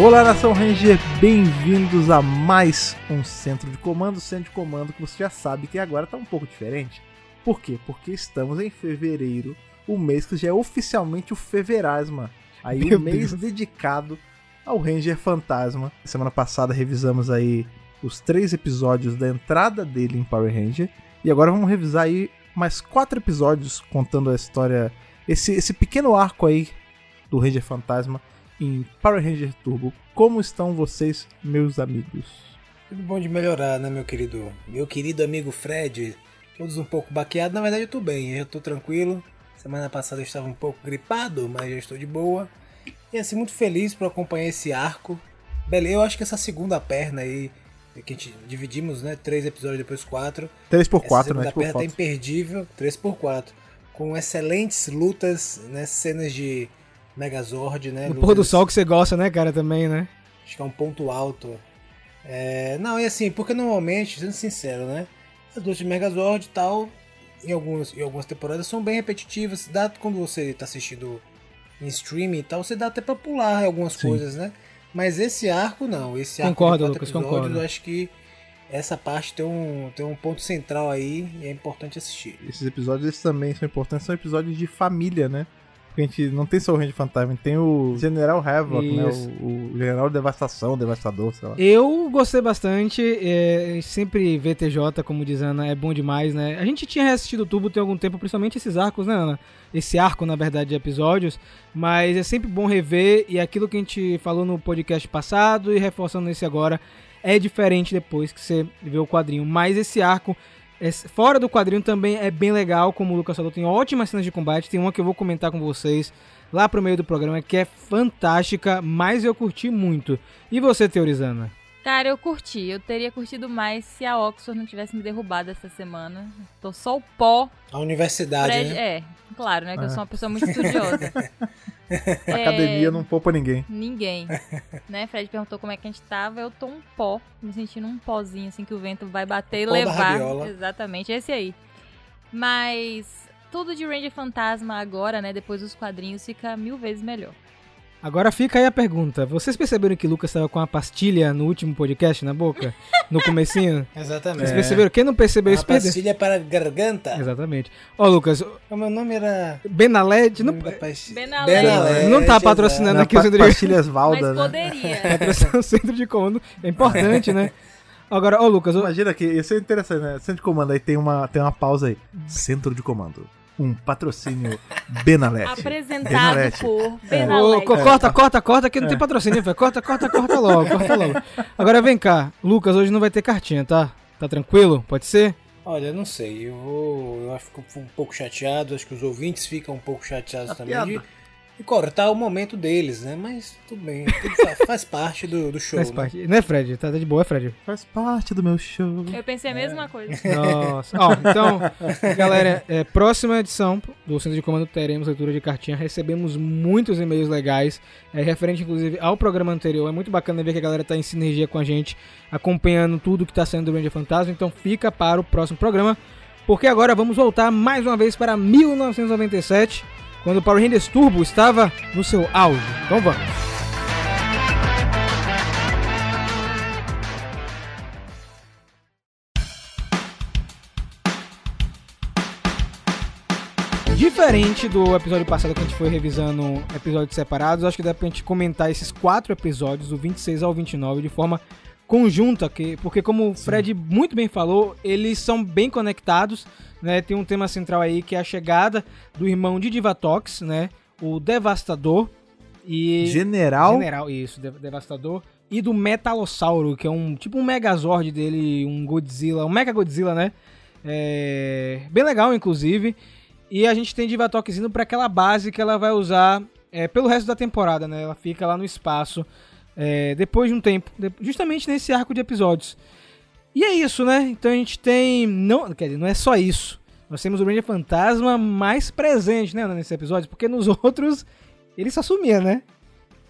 Olá, Nação Ranger, bem-vindos a mais um Centro de Comando. Centro de Comando que você já sabe que agora tá um pouco diferente. Por quê? Porque estamos em fevereiro, o mês que já é oficialmente o Feverasma. Aí Meu o mês dedicado ao Ranger Fantasma. Semana passada revisamos aí os três episódios da entrada dele em Power Ranger. E agora vamos revisar aí mais quatro episódios contando a história, esse, esse pequeno arco aí do Ranger Fantasma em Power Ranger Turbo. Como estão vocês, meus amigos? Tudo bom de melhorar, né, meu querido? Meu querido amigo Fred. Todos um pouco baqueados. Na verdade, eu tô bem, eu tô tranquilo. Semana passada eu estava um pouco gripado, mas já estou de boa. E assim, muito feliz por acompanhar esse arco. Beleza, eu acho que essa segunda perna aí, que a gente dividimos, né? Três episódios, depois quatro. 3x4, essa né? segunda Por perna tá imperdível, 3x4. Com excelentes lutas, né? Cenas de Megazord, né? No pôr do sol que você gosta, né, cara, também, né? Acho que é um ponto alto. É, não, e assim, porque normalmente, sendo sincero, né? As lutas de Megazord e tal, em, algumas, em algumas temporadas, são bem repetitivas. Dá quando você tá assistindo em streaming e tal, você dá até pra pular algumas Sim. coisas, né? Mas esse arco não, esse arco Concordo, de Lucas, episódios, concordo. eu acho que essa parte tem um, tem um ponto central aí e é importante assistir. Esses episódios esses também são importantes, são episódios de família, né? Porque a gente não tem só o Ranger Fantasma, tem o General Havoc, né? O, o General Devastação, Devastador, sei lá. Eu gostei bastante, é, sempre VTJ, como diz a Ana, é bom demais, né? A gente tinha reassistido o Tubo tem algum tempo, principalmente esses arcos, né, Ana? Esse arco, na verdade, de episódios, mas é sempre bom rever, e aquilo que a gente falou no podcast passado e reforçando nesse agora, é diferente depois que você vê o quadrinho. Mas esse arco, é- fora do quadrinho, também é bem legal, como o Lucas falou, tem ótimas cenas de combate, tem uma que eu vou comentar com vocês lá pro meio do programa, que é fantástica, mas eu curti muito. E você, Teorizana? Cara, eu curti. Eu teria curtido mais se a Oxford não tivesse me derrubado essa semana. Tô só o pó. A universidade, Fred- né? É, claro, né? Que eu É. sou uma pessoa muito estudiosa. A É, academia não poupa ninguém. Ninguém. né? Fred perguntou como é que a gente tava. Eu tô um pó. Me sentindo um pozinho, assim, que o vento vai bater e O pó da levar. Exatamente, esse aí. Mas tudo de Ranger Fantasma agora, né? Depois dos quadrinhos, fica mil vezes melhor. Agora fica aí a pergunta. Vocês perceberam que o Lucas estava com uma pastilha no último podcast na boca? No comecinho? Exatamente. Vocês perceberam? Quem não percebeu isso perdeu. pastilha para a garganta. Exatamente. Ó, Lucas, O meu nome era... Benaled não. Benalete. Benalete, não tá patrocinando Na aqui o centro de, pastilhas Mas Valda, né? poderia. patrocinar o centro de comando. É importante, né? Agora, ó, Lucas, Imagina que isso é interessante, né? Centro de comando, aí tem uma, tem uma pausa aí. Centro de comando. Um patrocínio Benalete. Apresentado Benalete. por Ô, Benalete. co- corta, corta, corta, que não tem patrocínio, velho. Corta, corta, corta logo, corta logo. Agora vem cá, Lucas, hoje não vai ter cartinha, tá? Tá tranquilo? Pode ser? Olha, eu não sei, eu vou. Eu acho que eu fico um pouco chateado, acho que os ouvintes ficam um pouco chateados A também piada. de, de cortar o momento deles, né? Mas tudo bem, tudo fa- faz parte do, do show. Faz né? parte. Né, Fred? Tá, tá de boa, Fred? Faz parte do meu show. Eu pensei a mesma coisa. Nossa. Ó, então, galera, é, próxima edição do Centro de Comando teremos leitura de cartinha. Recebemos muitos e-mails legais, é, referente inclusive ao programa anterior. É muito bacana ver que a galera tá em sinergia com a gente, acompanhando tudo que tá saindo do Ranger Fantasma. Então fica para o próximo programa, porque agora vamos voltar mais uma vez para 1997, quando o Power Rangers Turbo estava no seu auge. Então vamos. Diferente do episódio passado que a gente foi revisando episódios separados, acho que dá pra gente comentar esses quatro episódios, do 26 ao 29, de forma conjunta, que, porque como o Fred muito bem falou, eles são bem conectados, né? Tem um tema central aí que é a chegada do irmão de Divatox, né? O Devastador e General. General, isso, Dev- Devastador. E do Metalossauro, que é um tipo um Megazord dele, um Godzilla, um Mega Godzilla, né? É, bem legal, inclusive. E a gente tem Divatox indo pra aquela base que ela vai usar é, pelo resto da temporada, né? Ela fica lá no espaço é, depois de um tempo, de- justamente nesse arco de episódios. E é isso, né? Então a gente tem. Não, quer dizer, não é só isso. Nós temos o Ranger Fantasma mais presente, né, nesse episódio, porque nos outros ele só sumia, né?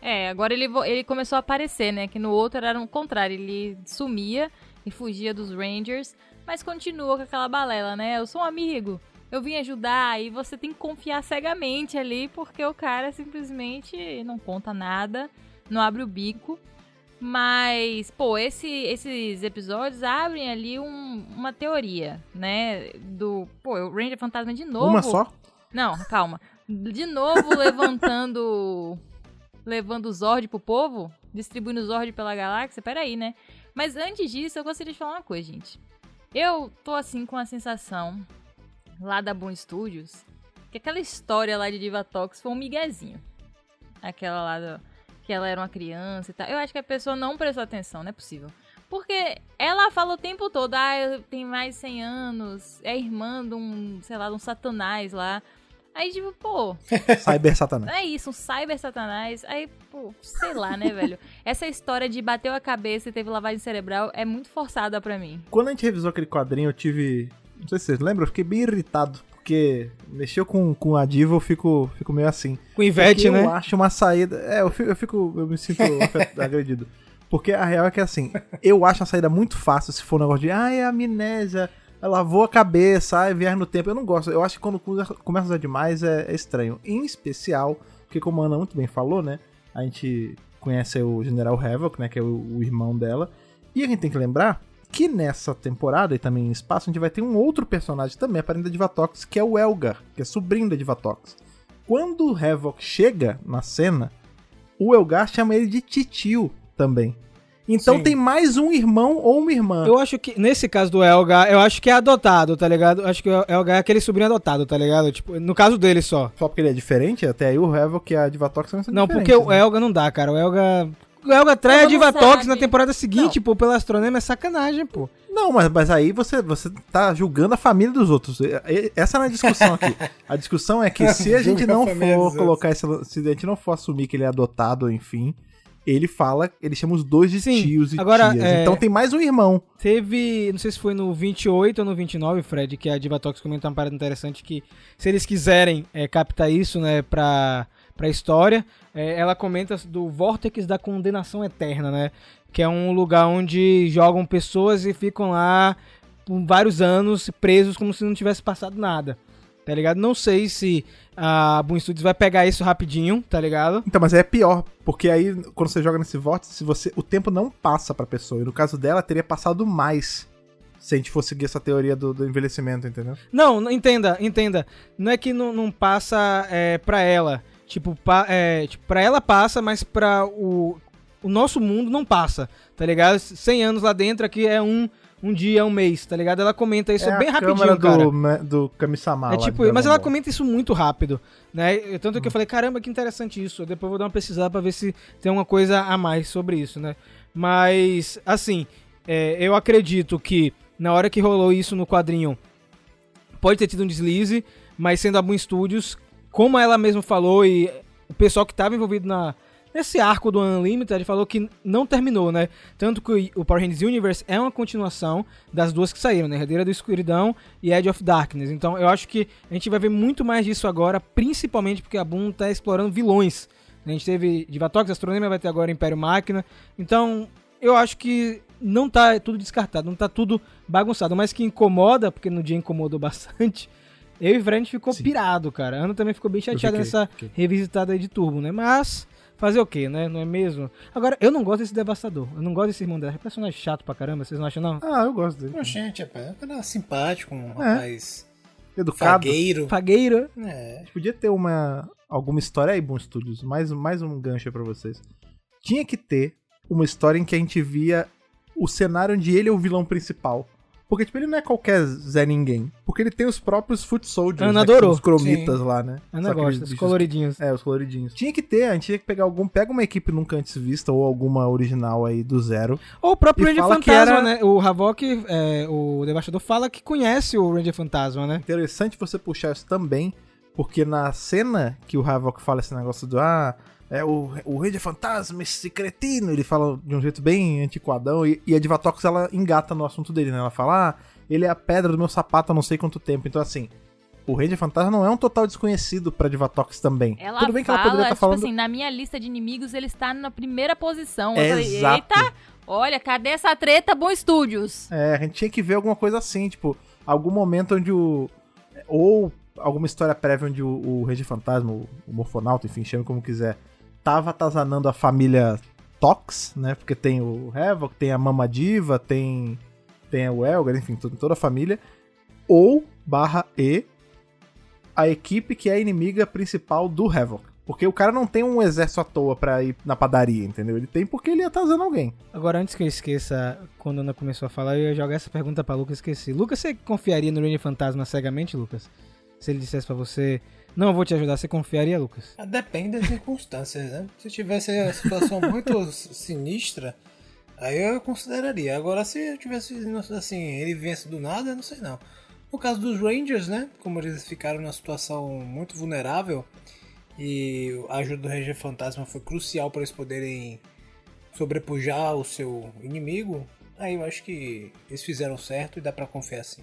É, agora ele, ele começou a aparecer, né? Que no outro era o contrário, ele sumia e fugia dos Rangers, mas continua com aquela balela, né? Eu sou um amigo, eu vim ajudar e você tem que confiar cegamente ali, porque o cara simplesmente não conta nada, não abre o bico. Mas, pô, esse, esses episódios abrem ali um- uma teoria, né? Do. Pô, o Ranger Fantasma de novo. Uma só? Não, calma. De novo levantando. levando o Zord pro povo? Distribuindo o Zord pela galáxia? Peraí, né? Mas antes disso, eu gostaria de falar uma coisa, gente. Eu tô assim com a sensação lá da Boom Studios que aquela história lá de Divatox foi um miguezinho. Aquela lá do, que ela era uma criança e tal. Eu acho que a pessoa não prestou atenção, não é possível. Porque ela fala o tempo todo, ah, eu tenho mais de 100 anos, é irmã de um, sei lá, de um satanás lá. Aí, tipo, pô, Cyber Satanás. é isso, um cyber satanás. Aí, pô, sei lá, né, velho? Essa história de bateu a cabeça e teve lavagem cerebral é muito forçada pra mim. Quando a gente revisou aquele quadrinho, eu tive. Não sei se vocês lembram, eu fiquei bem irritado. Porque mexeu com, com a diva, eu fico, fico meio assim. Com Ivete, né? Eu acho uma saída. É, eu fico, eu, fico, eu me sinto agredido. Porque a real é que assim, eu acho uma saída muito fácil se for um negócio de, ah, é amnésia, ela lavou a cabeça, é viagem no tempo. Eu não gosto. Eu acho que quando começa começa a usar demais é, é estranho. Em especial, porque como a Ana muito bem falou, né? A gente conhece o General Havoc, né? Que é o, o irmão dela. E a gente tem que lembrar que nessa temporada e também em espaço, a gente vai ter um outro personagem também, aparente da Divatox, que é o Elgar, que é sobrinho da Divatox. Quando o Havoc chega na cena, o Elgar chama ele de titio também. Então Sim. tem mais um irmão ou uma irmã. Eu acho que, nesse caso do Elgar, eu acho que é adotado, tá ligado? Eu acho que o Elgar é aquele sobrinho adotado, tá ligado? Tipo, no caso dele só. Só porque ele é diferente, até aí o Havoc e a Divatox são Não, porque diferentes, o né? Elgar não dá, cara. O Elgar. O Elgar trai a Divatox sabe. na temporada seguinte, pô, pelo astronema é sacanagem, pô. Não, mas, mas aí você, você tá julgando a família dos outros. Essa não é a discussão aqui. A discussão é que se a gente não for colocar esse, se a gente não for assumir que ele é adotado, enfim, ele fala, ele chama os dois de Sim, tios e agora, tias. é- Então tem mais um irmão. Teve, não sei se foi no 28 ou no 29, Fred, que a Divatox comentou uma parada interessante que se eles quiserem é, captar isso, né, pra, pra história, é, ela comenta do Vórtex da Condenação Eterna, né, que é um lugar onde jogam pessoas e ficam lá por vários anos presos como se não tivesse passado nada, tá ligado? Não sei se a Boom Studios vai pegar isso rapidinho, tá ligado? Então, mas é pior, porque aí quando você joga nesse vórtice, você, o tempo não passa pra pessoa. E no caso dela, teria passado mais se a gente fosse seguir essa teoria do, do envelhecimento, entendeu? Não, não- entenda, entenda. Não é que não, não passa é, pra ela. Tipo, pa, é, tipo, pra ela passa, mas pra o, o nosso mundo não passa, tá ligado? 100 anos lá dentro aqui é um, um dia, um mês, tá ligado? Ela comenta isso é bem rapidinho, câmera cara. do, me- do Kami-sama É tipo, mas ela comenta isso muito rápido, né? Tanto que eu falei, caramba, que interessante isso. Eu Depois vou dar uma pesquisada pra ver se tem uma coisa a mais sobre isso, né? Mas, assim, é, eu acredito que na hora que rolou isso no quadrinho, pode ter tido um deslize, mas sendo a Boom Studios, como ela mesma falou e o pessoal que estava envolvido na, nesse arco do Unlimited falou que não terminou, né? Tanto que o Power Rangers Universe é uma continuação das duas que saíram, né? Herdeira da Escuridão e Edge of Darkness. Então eu acho que a gente vai ver muito mais disso agora, principalmente porque a Boom tá explorando vilões. A gente teve Divatox, Astronomia, vai ter agora Império Máquina. Então eu acho que não tá tudo descartado, não tá tudo bagunçado. Mas que incomoda, porque no dia incomodou bastante. Eu e o Fred ficou Sim. pirado, cara. A Ana também ficou bem chateada fiquei, nessa fiquei. revisitada aí de Turbo, né? Mas fazer o quê, né? Não é mesmo? Agora, eu não gosto desse Devastador. Eu não gosto desse irmão dela. É personagem chato pra caramba, vocês não acham, não? Ah, eu gosto dele. Gente, rapaz, é um cara simpático, um rapaz Educado. fagueiro. Fagueira. É, Podia ter uma alguma história aí, Bom Studios. Mais, mais um gancho aí pra vocês. Tinha que ter uma história em que a gente via o cenário onde ele é o vilão principal. Porque, tipo, ele não é qualquer Zé Ninguém. Porque ele tem os próprios Foot Soldiers, Ana né, adorou. os cromitas lá, né? Ana gosta, os coloridinhos. É, os coloridinhos. Tinha que ter, a gente tinha que pegar algum. Pega uma equipe nunca antes vista, ou alguma original aí do zero. Ou o próprio Ranger Fantasma, era- né? O Havok, é, o Devastador, fala que conhece o Ranger Fantasma, né? Interessante você puxar isso também, porque na cena que o Havok fala esse negócio do ah, é o, o rei de fantasma, esse cretino, ele fala de um jeito bem antiquadão, e, e a Divatox ela engata no assunto dele, né? Ela fala, ah, ele é a pedra do meu sapato há não sei quanto tempo. Então, assim, o rei de fantasma não é um total desconhecido pra Divatox também. Ela Tudo bem que fala, ela poderia estar tipo falando. assim, na minha lista de inimigos ele está na primeira posição. Eu falei, Exato. eita, olha, cadê essa treta, Bom Estúdios? É, a gente tinha que ver alguma coisa assim, tipo, algum momento onde o. Ou alguma história prévia onde o, o Rei de Fantasma, o, o Morfonauta, enfim, chame como quiser, tava atazanando a família Tox, né? Porque tem o Havoc, tem a Mama Diva, tem, tem o Elgar, enfim, toda, a família. Ou, barra E, a equipe que é a inimiga principal do Havoc. Porque o cara não tem um exército à toa pra ir na padaria, entendeu? Ele tem porque ele atazana alguém. Agora, antes que eu esqueça, quando a Ana começou a falar, eu ia jogar essa pergunta pra Lucas, esqueci. Lucas, você confiaria no Ranger Fantasma cegamente, Lucas? Se ele dissesse pra você, não, vou te ajudar, você confiaria, Lucas? Ah, Depende das circunstâncias, né? Se tivesse a situação muito sinistra, aí eu consideraria. Agora, se eu tivesse, assim, ele viesse do nada, eu não sei não. No caso dos Rangers, né? Como eles ficaram numa situação muito vulnerável e a ajuda do Ranger Fantasma foi crucial para eles poderem sobrepujar o seu inimigo, aí eu acho que eles fizeram certo e dá pra confiar sim.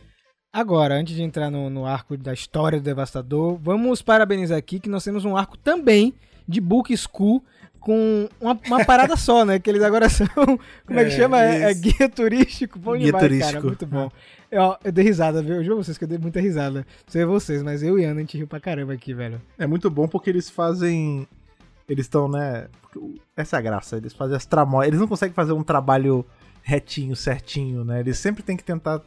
Agora, antes de entrar no, no arco da história do Devastador, vamos parabenizar aqui que nós temos um arco também de Book School com uma, uma parada só, né? Que eles agora são. Como é, que É, chama? É, é guia turístico. Bom Guia demais, cara. turístico. Muito bom. Eu, eu dei risada, viu? Eu juro vocês que eu dei muita risada. Não sei vocês, mas eu e Ana a gente riu pra caramba aqui, velho. É muito bom porque eles fazem. Eles estão, né? Essa é a graça. Eles fazem as tramóias. Eles não conseguem fazer um trabalho retinho, certinho, né? Eles sempre têm que tentar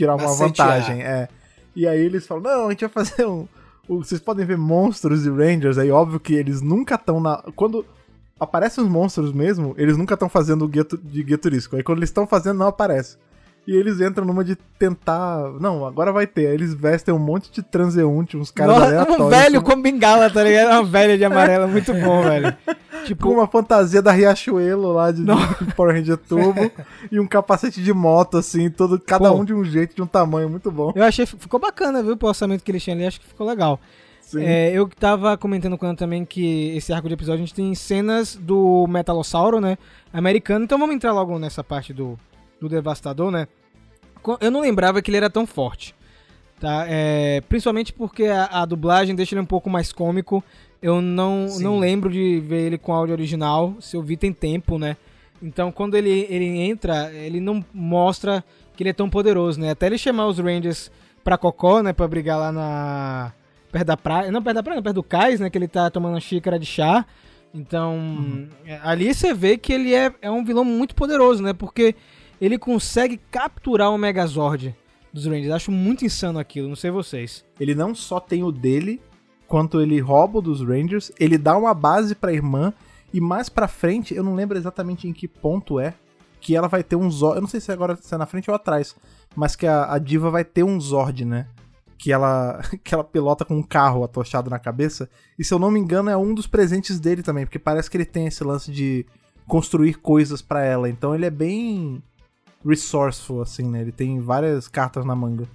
tirar uma vantagem. É. E aí eles falam: não, a gente vai fazer um. Vocês podem ver monstros e Rangers. Aí, óbvio que eles nunca estão na. Quando aparecem os monstros mesmo, eles nunca estão fazendo o guia tu- de guia turístico. Aí quando eles estão fazendo, não aparece. E eles entram numa de tentar. Não, agora vai ter. Aí eles vestem um monte de transeunte, uns caras Nossa, aleatórios. um velho com- com bengala, tá ligado? Uma velha de amarela, muito bom, velho. Tipo, com uma fantasia da Riachuelo lá de, de Power Ranger Turbo e um capacete de moto, assim, todo, cada Pô. um de um jeito, de um tamanho muito bom. eu achei, ficou bacana, viu? O orçamento que eles tinham ali, acho que ficou legal. Sim. É, eu tava comentando com ela também que esse arco de episódio a gente tem cenas do Metalossauro, né? Americano. Então vamos entrar logo nessa parte do, do Devastador, né? Eu não lembrava que ele era tão forte. Tá? É, principalmente porque a, a dublagem deixa ele um pouco mais cômico. Eu não, Sim. não lembro de ver ele com áudio original. Se eu vi, tem tempo, né? Então quando ele, ele entra, ele não mostra que ele é tão poderoso, né? Até ele chamar os Rangers pra Cocó, né? Pra brigar lá na. Perto da praia. Não, perto da praia, não, perto do cais, né? Que ele tá tomando uma xícara de chá. Então, é, ali você vê que ele é, é um vilão muito poderoso, né? Porque ele consegue capturar o Megazord dos Rangers. Acho muito insano aquilo, não sei vocês. Ele não só tem o dele, quanto ele rouba dos Rangers, ele dá uma base pra irmã, e mais pra frente, eu não lembro exatamente em que ponto é, que ela vai ter um Zord. Eu não sei se agora se é na frente ou atrás, mas que a, a diva vai ter um Zord, né? Que ela, que ela pilota com um carro atochado na cabeça. E se eu não me engano, é um dos presentes dele também, porque parece que ele tem esse lance de construir coisas pra ela. Então ele é bem resourceful, assim, né? Ele tem várias cartas na manga.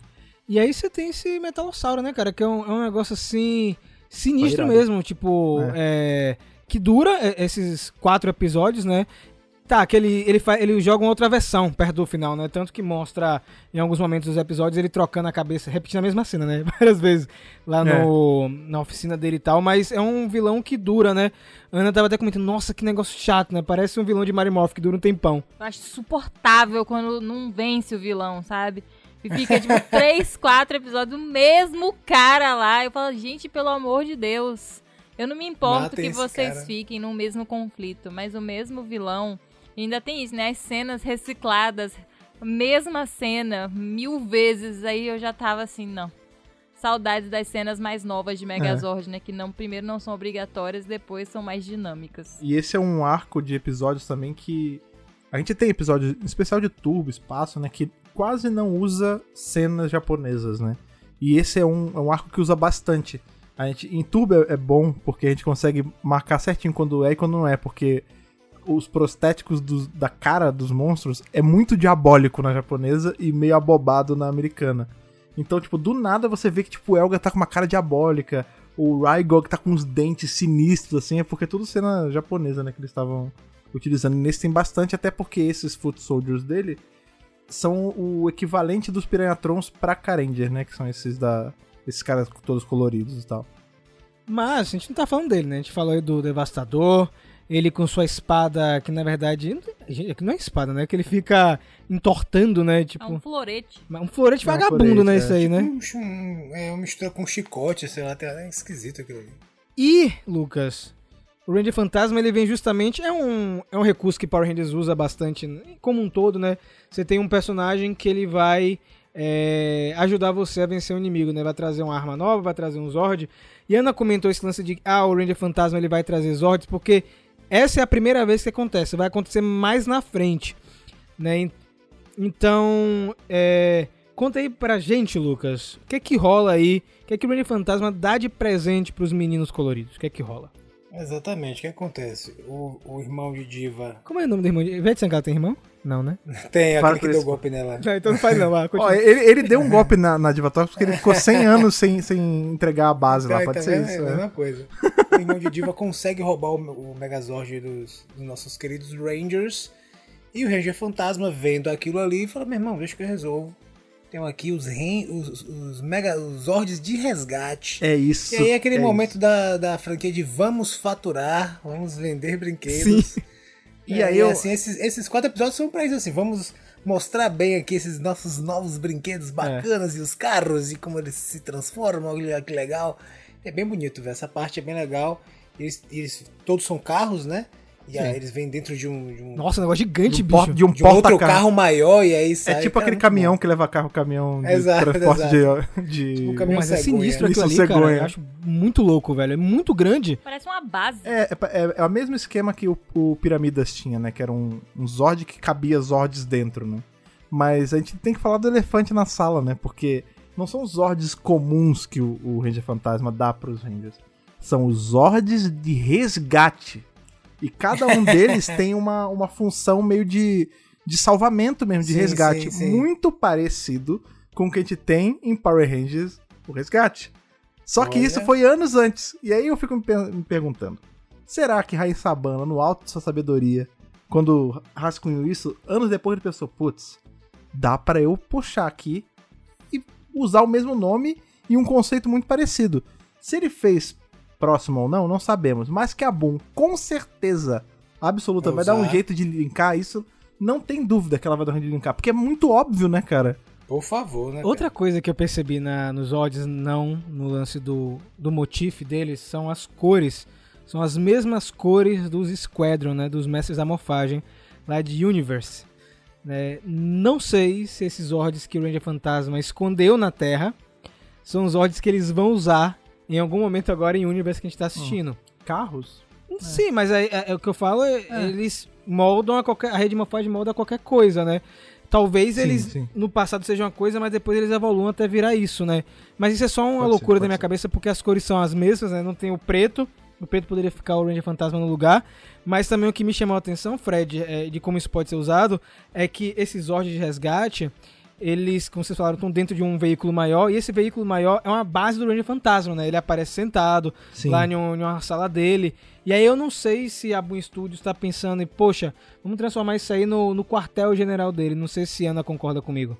E aí você tem esse Metalossauro, né, cara? Que é um, é um negócio assim. Sinistro mesmo, tipo. é, que dura é, esses quatro episódios, né? Tá, que ele, ele, fa- ele joga uma outra versão perto do final, né? Tanto que mostra em alguns momentos dos episódios ele trocando a cabeça, repetindo a mesma cena, né? Várias vezes lá no, na oficina dele e tal. Mas é um vilão que dura, né? A Ana tava até comentando, nossa, que negócio chato, né? Parece um vilão de Mario Morph que dura um tempão. Eu acho insuportável quando não vence o vilão, sabe? E fica, tipo, três, quatro episódios do mesmo cara lá. Eu falo, gente, pelo amor de Deus. Eu não me importo Matem que vocês fiquem no mesmo conflito, mas o mesmo vilão. E ainda tem isso, né? As cenas recicladas, mesma cena, mil vezes. Aí eu já tava assim, não. Saudades das cenas mais novas de Megazord, né? Que não, primeiro não são obrigatórias, depois são mais dinâmicas. E esse é um arco de episódios também que. A gente tem episódio em especial de Turbo, Espaço, né? Que quase não usa cenas japonesas, né? E esse é um, é um arco que usa bastante. A gente, em Turbo é, é bom porque a gente consegue marcar certinho quando é e quando não é, porque os prostéticos dos- da cara dos monstros é muito diabólico na japonesa e meio abobado na americana. Então, tipo, do nada você vê que tipo, o Elga tá com uma cara diabólica, o Raigog tá com uns dentes sinistros, assim, é porque tudo cena japonesa, né, que eles estavam utilizando. E nesse tem bastante, até porque esses Foot Soldiers dele são o equivalente dos Piranhatrons pra Karanger, né, que são esses da... Esses caras todos coloridos e tal. Mas a gente não tá falando dele, né? A gente falou aí do Devastador, ele com sua espada, que na verdade. Que não é espada, né? Que ele fica entortando, né? É Tipo. um florete. Um florete É um vagabundo, florete, né? é. Isso aí, né? Um, um, é uma mistura com chicote, sei lá, até é esquisito aquilo ali. E, Lucas, O Ranger Fantasma ele vem justamente. É um, é um recurso que Power Rangers usa bastante, como um todo, né? Você tem um personagem que ele vai é, ajudar você a vencer o inimigo, né? Vai trazer uma arma nova, vai trazer um Zord. E Ana comentou esse lance de ah, o Ranger Fantasma ele vai trazer Zords, porque essa é a primeira vez que acontece, vai acontecer mais na frente, né? Então, é, conta aí pra gente, Lucas, o que é que rola aí? O que é que o Ranger Fantasma dá de presente pros meninos coloridos? O que é que rola? Exatamente, o que acontece? O, o irmão de Diva. Como é o nome do irmão de Ivete Sangalo tem irmão? Não, né? Tem, Para aquele com que deu isso. golpe nela. Não, então não faz não, vai, Ó, ele, ele deu um golpe na, na Diva Talks porque ele ficou 100 anos sem, sem entregar a base lá. Tá, Pode tá ser vendo? isso. É a né? mesma coisa. O irmão de Diva consegue roubar o, o Megazord dos, dos nossos queridos Rangers. E o Ranger Fantasma vendo aquilo ali fala: Meu irmão, deixa que eu resolvo. Tenho aqui os, ren- os, os, mega, os Zords de resgate. É isso. E aí é aquele é momento da, da franquia de vamos faturar, vamos vender brinquedos. Sim. E E aí eu- assim, esses, esses quatro episódios são pra isso, assim, vamos mostrar bem aqui esses nossos novos brinquedos bacanas e os carros e como eles se transformam, olha que legal. É bem bonito, velho, essa parte é bem legal. Eles, eles todos são carros, né? E aí eles vêm dentro de um, de um, Nossa, um negócio gigante, De um, bicho. por- de um de um outro porta-carro. carro maior e aí sai. É tipo cara, aquele caminhão bom. que leva carro, caminhão de Exato, transporte exato. de. de... Tipo mas é sinistro aquilo Isso, ali, cara. cegonha. Eu acho muito louco, velho. É muito grande. Parece uma base. É, é, é o mesmo esquema que o, o Piramidas tinha, né? Que era um, um Zord que cabia Zords dentro, né? Mas a gente tem que falar do elefante na sala, né? Porque não são os Zords comuns que o, o Ranger Fantasma dá pros Rangers. São os Zords de resgate. E cada um deles tem uma, uma função meio de, de salvamento mesmo, de Sim, resgate. sim, sim. Muito parecido com o que a gente tem em Power Rangers, o resgate. Só que Olha. isso foi anos antes. E aí eu fico me, per- me perguntando: será que Rain Sabana, no alto de sua sabedoria, quando rascunhou isso, anos depois ele pensou: putz, dá pra eu puxar aqui e usar o mesmo nome e um conceito muito parecido. Se ele fez próximo ou não, não sabemos. Mas que a Boom, com certeza absoluta, Vai vai dar um jeito de linkar isso. Não tem dúvida que ela vai dar um jeito de linkar. Porque é muito óbvio, né, cara? Por favor, né? Outra coisa que eu percebi na, nos odds, não no lance do, do motif deles, são as cores. São as mesmas cores dos Squadron, né? Dos Mestres da Morfagem, lá de Universe. né? Não sei se esses Zords que o Ranger Fantasma escondeu na Terra são os Zords que eles vão usar em algum momento agora em Universe que a gente tá assistindo. Carros? Sim, mas é, é- é o que eu falo, é- eles moldam a qualquer. A rede de morfagem molda qualquer coisa, né? Talvez Sim, eles sim. no passado sejam uma coisa, mas depois eles evoluam até virar isso, né? Mas isso é só uma Pode ser, loucura da pode minha ser. cabeça, porque as cores são as mesmas, né? Não tem o preto. O preto poderia ficar o Ranger Fantasma no lugar. Mas também o que me chamou a atenção, Fred, é, de como isso pode ser usado, é que esses Zords de resgate, eles, como vocês falaram, estão dentro de um veículo maior. E esse veículo maior é uma base do Ranger Fantasma, né? Ele aparece sentado, Sim. lá em, um- em uma sala dele. E aí eu não sei se a Boom Studios está pensando em, poxa, vamos transformar isso aí no, no quartel general dele. Não sei se a Ana concorda comigo.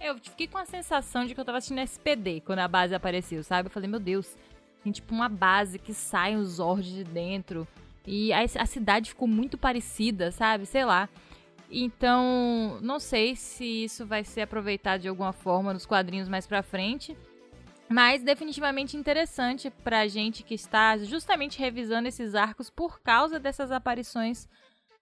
Eu fiquei com a sensação de que eu tava assistindo SPD quando a base apareceu, sabe? Eu falei, meu Deus, tem tipo uma base que sai os Zords de dentro. E a, a cidade ficou muito parecida, sabe? Sei lá. Então, não sei se isso vai ser aproveitado de alguma forma nos quadrinhos mais pra frente. Mas definitivamente interessante pra gente que está justamente revisando esses arcos por causa dessas aparições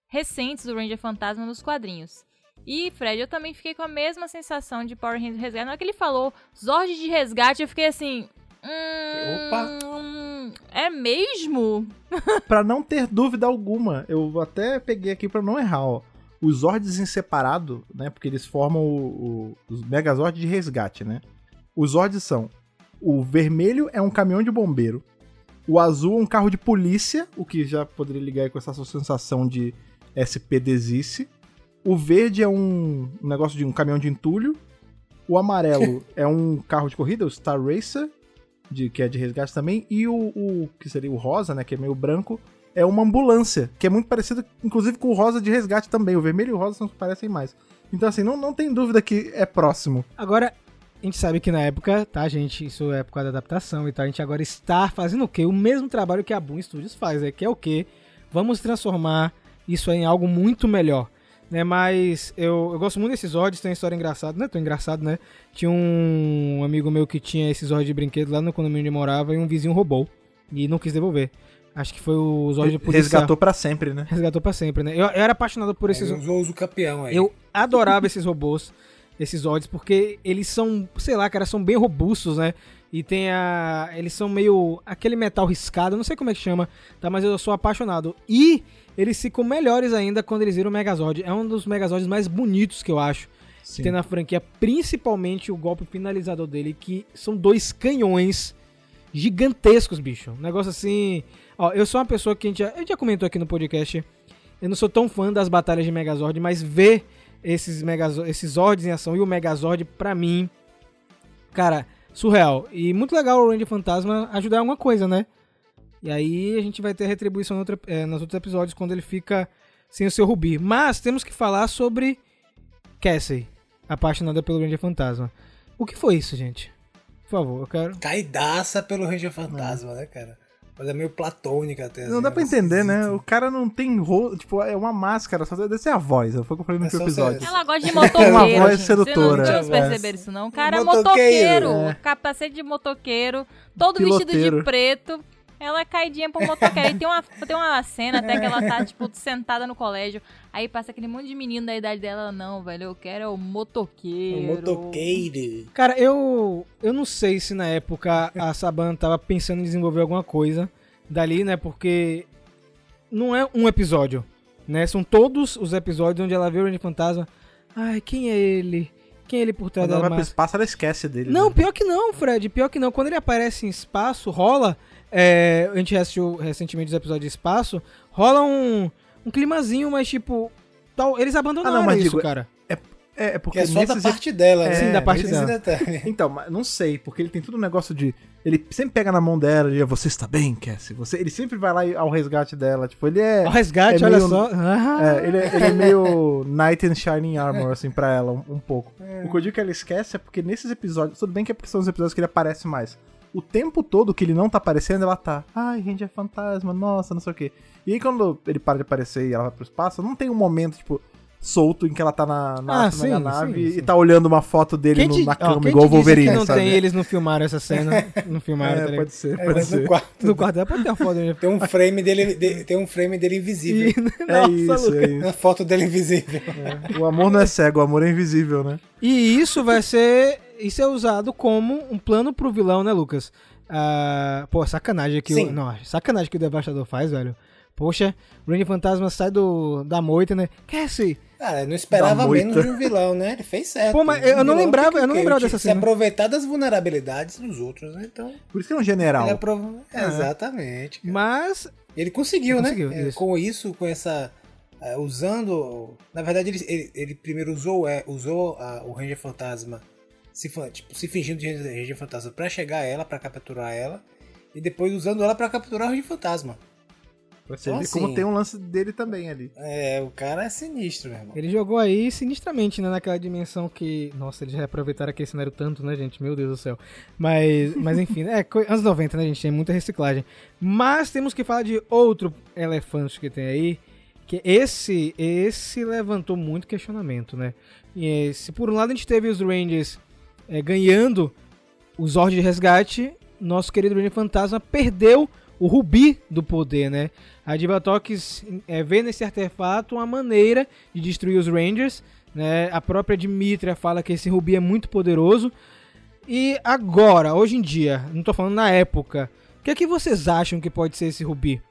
recentes do Ranger Fantasma nos quadrinhos. E, Fred, eu também fiquei com a mesma sensação de Power Rangers Resgate. Na hora que ele falou Zord de Resgate, eu fiquei assim. Hum, é mesmo? Pra não ter dúvida alguma, eu até peguei aqui pra não errar, ó. Os Zords em separado, né? Porque eles formam o, o- os Megazords de resgate, né? Os Zords são: o vermelho é um caminhão de bombeiro, o azul é um carro de polícia, o que já poderia ligar com essa sua sensação de SP desiste. O verde é um, um negócio de um caminhão de entulho. O amarelo é um carro de corrida, o Star Racer, de, que é de resgate também. E o, o que seria o rosa, né? Que é meio branco, é uma ambulância, que é muito parecido, inclusive, com o rosa de resgate também. O vermelho e o rosa são os que parecem mais. Então, assim, não, não tem dúvida que é próximo. Agora, a gente sabe que na época, tá, gente? Isso é causa da adaptação e tal. A gente agora está fazendo o quê? O mesmo trabalho que a Boom Studios faz, né? Que é o quê? Vamos transformar isso em algo muito melhor. Né, mas eu, eu gosto muito desses Zords, tem uma história engraçada, né? Tão engraçado, né? Tinha um amigo meu que tinha esses Zords de brinquedo lá no condomínio onde morava e um vizinho roubou e não quis devolver. Acho que foi o Zord policial. Resgatou pra sempre, né? Resgatou pra sempre, né? Eu, eu era apaixonado por esses... Ele usou o campeão aí. Eu adorava esses robôs, esses Zords, porque eles são, sei lá, cara, são bem robustos, né? E tem a. Eles são meio. aquele metal riscado, não sei como é que chama, tá? Mas eu sou apaixonado. E eles ficam melhores ainda quando eles viram o Megazord. É um dos Megazords mais bonitos que eu acho. Que tem na franquia, principalmente o golpe finalizador dele, que são dois canhões gigantescos, bicho. Um negócio assim. Ó, eu sou uma pessoa que a gente, já, gente já comentou aqui no podcast. Eu não sou tão fã das batalhas de Megazord, mas ver esses, Megazord, esses Zords em ação e o Megazord, pra mim, cara, surreal. E muito legal o Ranger Fantasma ajudar alguma coisa, né? E aí a gente vai ter retribuição no outro, é, nos outros episódios quando ele fica sem o seu Rubi. Mas temos que falar sobre Cassie, apaixonada pelo Ranger Fantasma. O que foi isso, gente? Por favor, eu quero. Caidaça pelo Ranger Fantasma, né, cara? Coisa meio platônica até. Não assim, dá pra entender, né? O cara não tem rosto, tipo, é uma máscara, só deve ser a voz. Foi o que eu falei no É episódio. Ela gosta de motoqueiro. Uma voz sedutora. Vocês não É. perceberam isso, não. O cara é Motoqueiro. motoqueiro. É. Capacete de motoqueiro. Todo vestido Piloteiro. de preto. Ela é caidinha pro motoqueiro. E tem uma, tem uma cena até que ela tá, tipo, sentada no colégio. Aí passa aquele monte de menino da idade dela. Ela, Não, velho, eu quero é o motoqueiro. O motoqueiro. Cara, eu eu não sei se na época a Saban tava pensando em desenvolver alguma coisa dali, né? Porque não é um episódio, né? São todos os episódios onde ela vê o Ranger Fantasma. Ai, quem é ele? Quem é ele por trás Quando ela da vai pro espaço, ela esquece dele. Não, né? pior que não, Fred. Pior que não. Quando ele aparece em espaço, rola. É, a gente assistiu recentemente os episódios de espaço. Rola um, um climazinho, mas tipo. Tal, eles abandonaram Ah, não, mas isso, digo, cara. É, é Que porque é só da parte dela, né? Sim, da parte dela. detalhe. Então, mas não sei, porque ele tem tudo um negócio de. Ele sempre pega na mão dela e diz, você está bem, Cassie? Você... Ele sempre vai lá ao resgate dela. Tipo, ele é. O resgate, é olha meio- só. Ah, É, ele, é- ele é meio Knight in Shining Armor, assim, pra ela, um, um pouco. É. O que eu digo que ela esquece é porque nesses episódios. Tudo bem que é porque são os episódios que ele aparece mais. O tempo todo que ele não tá aparecendo, ela tá. Ai, Ranger Fantasma, nossa, não sei o quê. E aí quando ele para de aparecer e ela vai pro espaço, não tem um momento, tipo, solto em que ela tá na, na Ah, na sim, nave sim, e sim. tá olhando uma foto dele Quem no- te, na ó, cama, quem igual o Wolverine, que não sabe? tem, eles não filmaram essa cena. Não filmaram, tá É, ligado? pode ser, É, pode mas no ser. quarto. No quarto dela pode ter uma foto dele. Tem um frame dele, de- tem um frame dele invisível. E- É Nossa, isso, é isso. Uma foto dele invisível. O amor não é cego, o amor é invisível, né? E isso vai ser. Isso é usado como um plano pro vilão, né, Lucas? Ah, pô, sacanagem que Sim. o. Não, sacanagem que o Devastador faz, velho. Poxa, o Ranger Fantasma sai do, da moita, né? Cassie! Cara, eu não esperava menos de um vilão, né? Ele fez certo. Pô, mas Um eu não lembrava- eu não lembrava dessa cena. Se aproveitar das vulnerabilidades dos outros, né? Então, Por isso que é um general. ele aprov... é, Exatamente. cara. Mas. Ele conseguiu, Ele né? conseguiu, É, isso. Com isso, com essa. é, usando. Na verdade, ele, ele, ele primeiro usou, é, usou a- o Ranger Fantasma se, tipo, se fingindo de Ranger Fantasma pra chegar a ela, pra capturar ela. E depois usando ela pra capturar o Ranger Fantasma. Você Então, vê como assim- tem um lance dele também ali. É, o cara é sinistro, meu irmão. Ele jogou aí sinistramente, né? Naquela dimensão que. Nossa, eles já aproveitaram aquele cenário tanto, né, gente? Meu Deus do céu. Mas, mas enfim, é co- anos 90, né, gente? Tem muita reciclagem. Mas temos que falar de outro elefante que tem aí. Que esse, esse levantou muito questionamento, né? E, se por um lado a gente teve os Rangers eh, ganhando o Zord de resgate, nosso querido Ranger Fantasma perdeu o rubi do poder, né? A Divatox é, vê nesse artefato uma maneira de destruir os Rangers, né? A própria Dimitria fala que esse rubi é muito poderoso. E agora, hoje em dia, não tô falando na época, o que é que vocês acham que pode ser esse rubi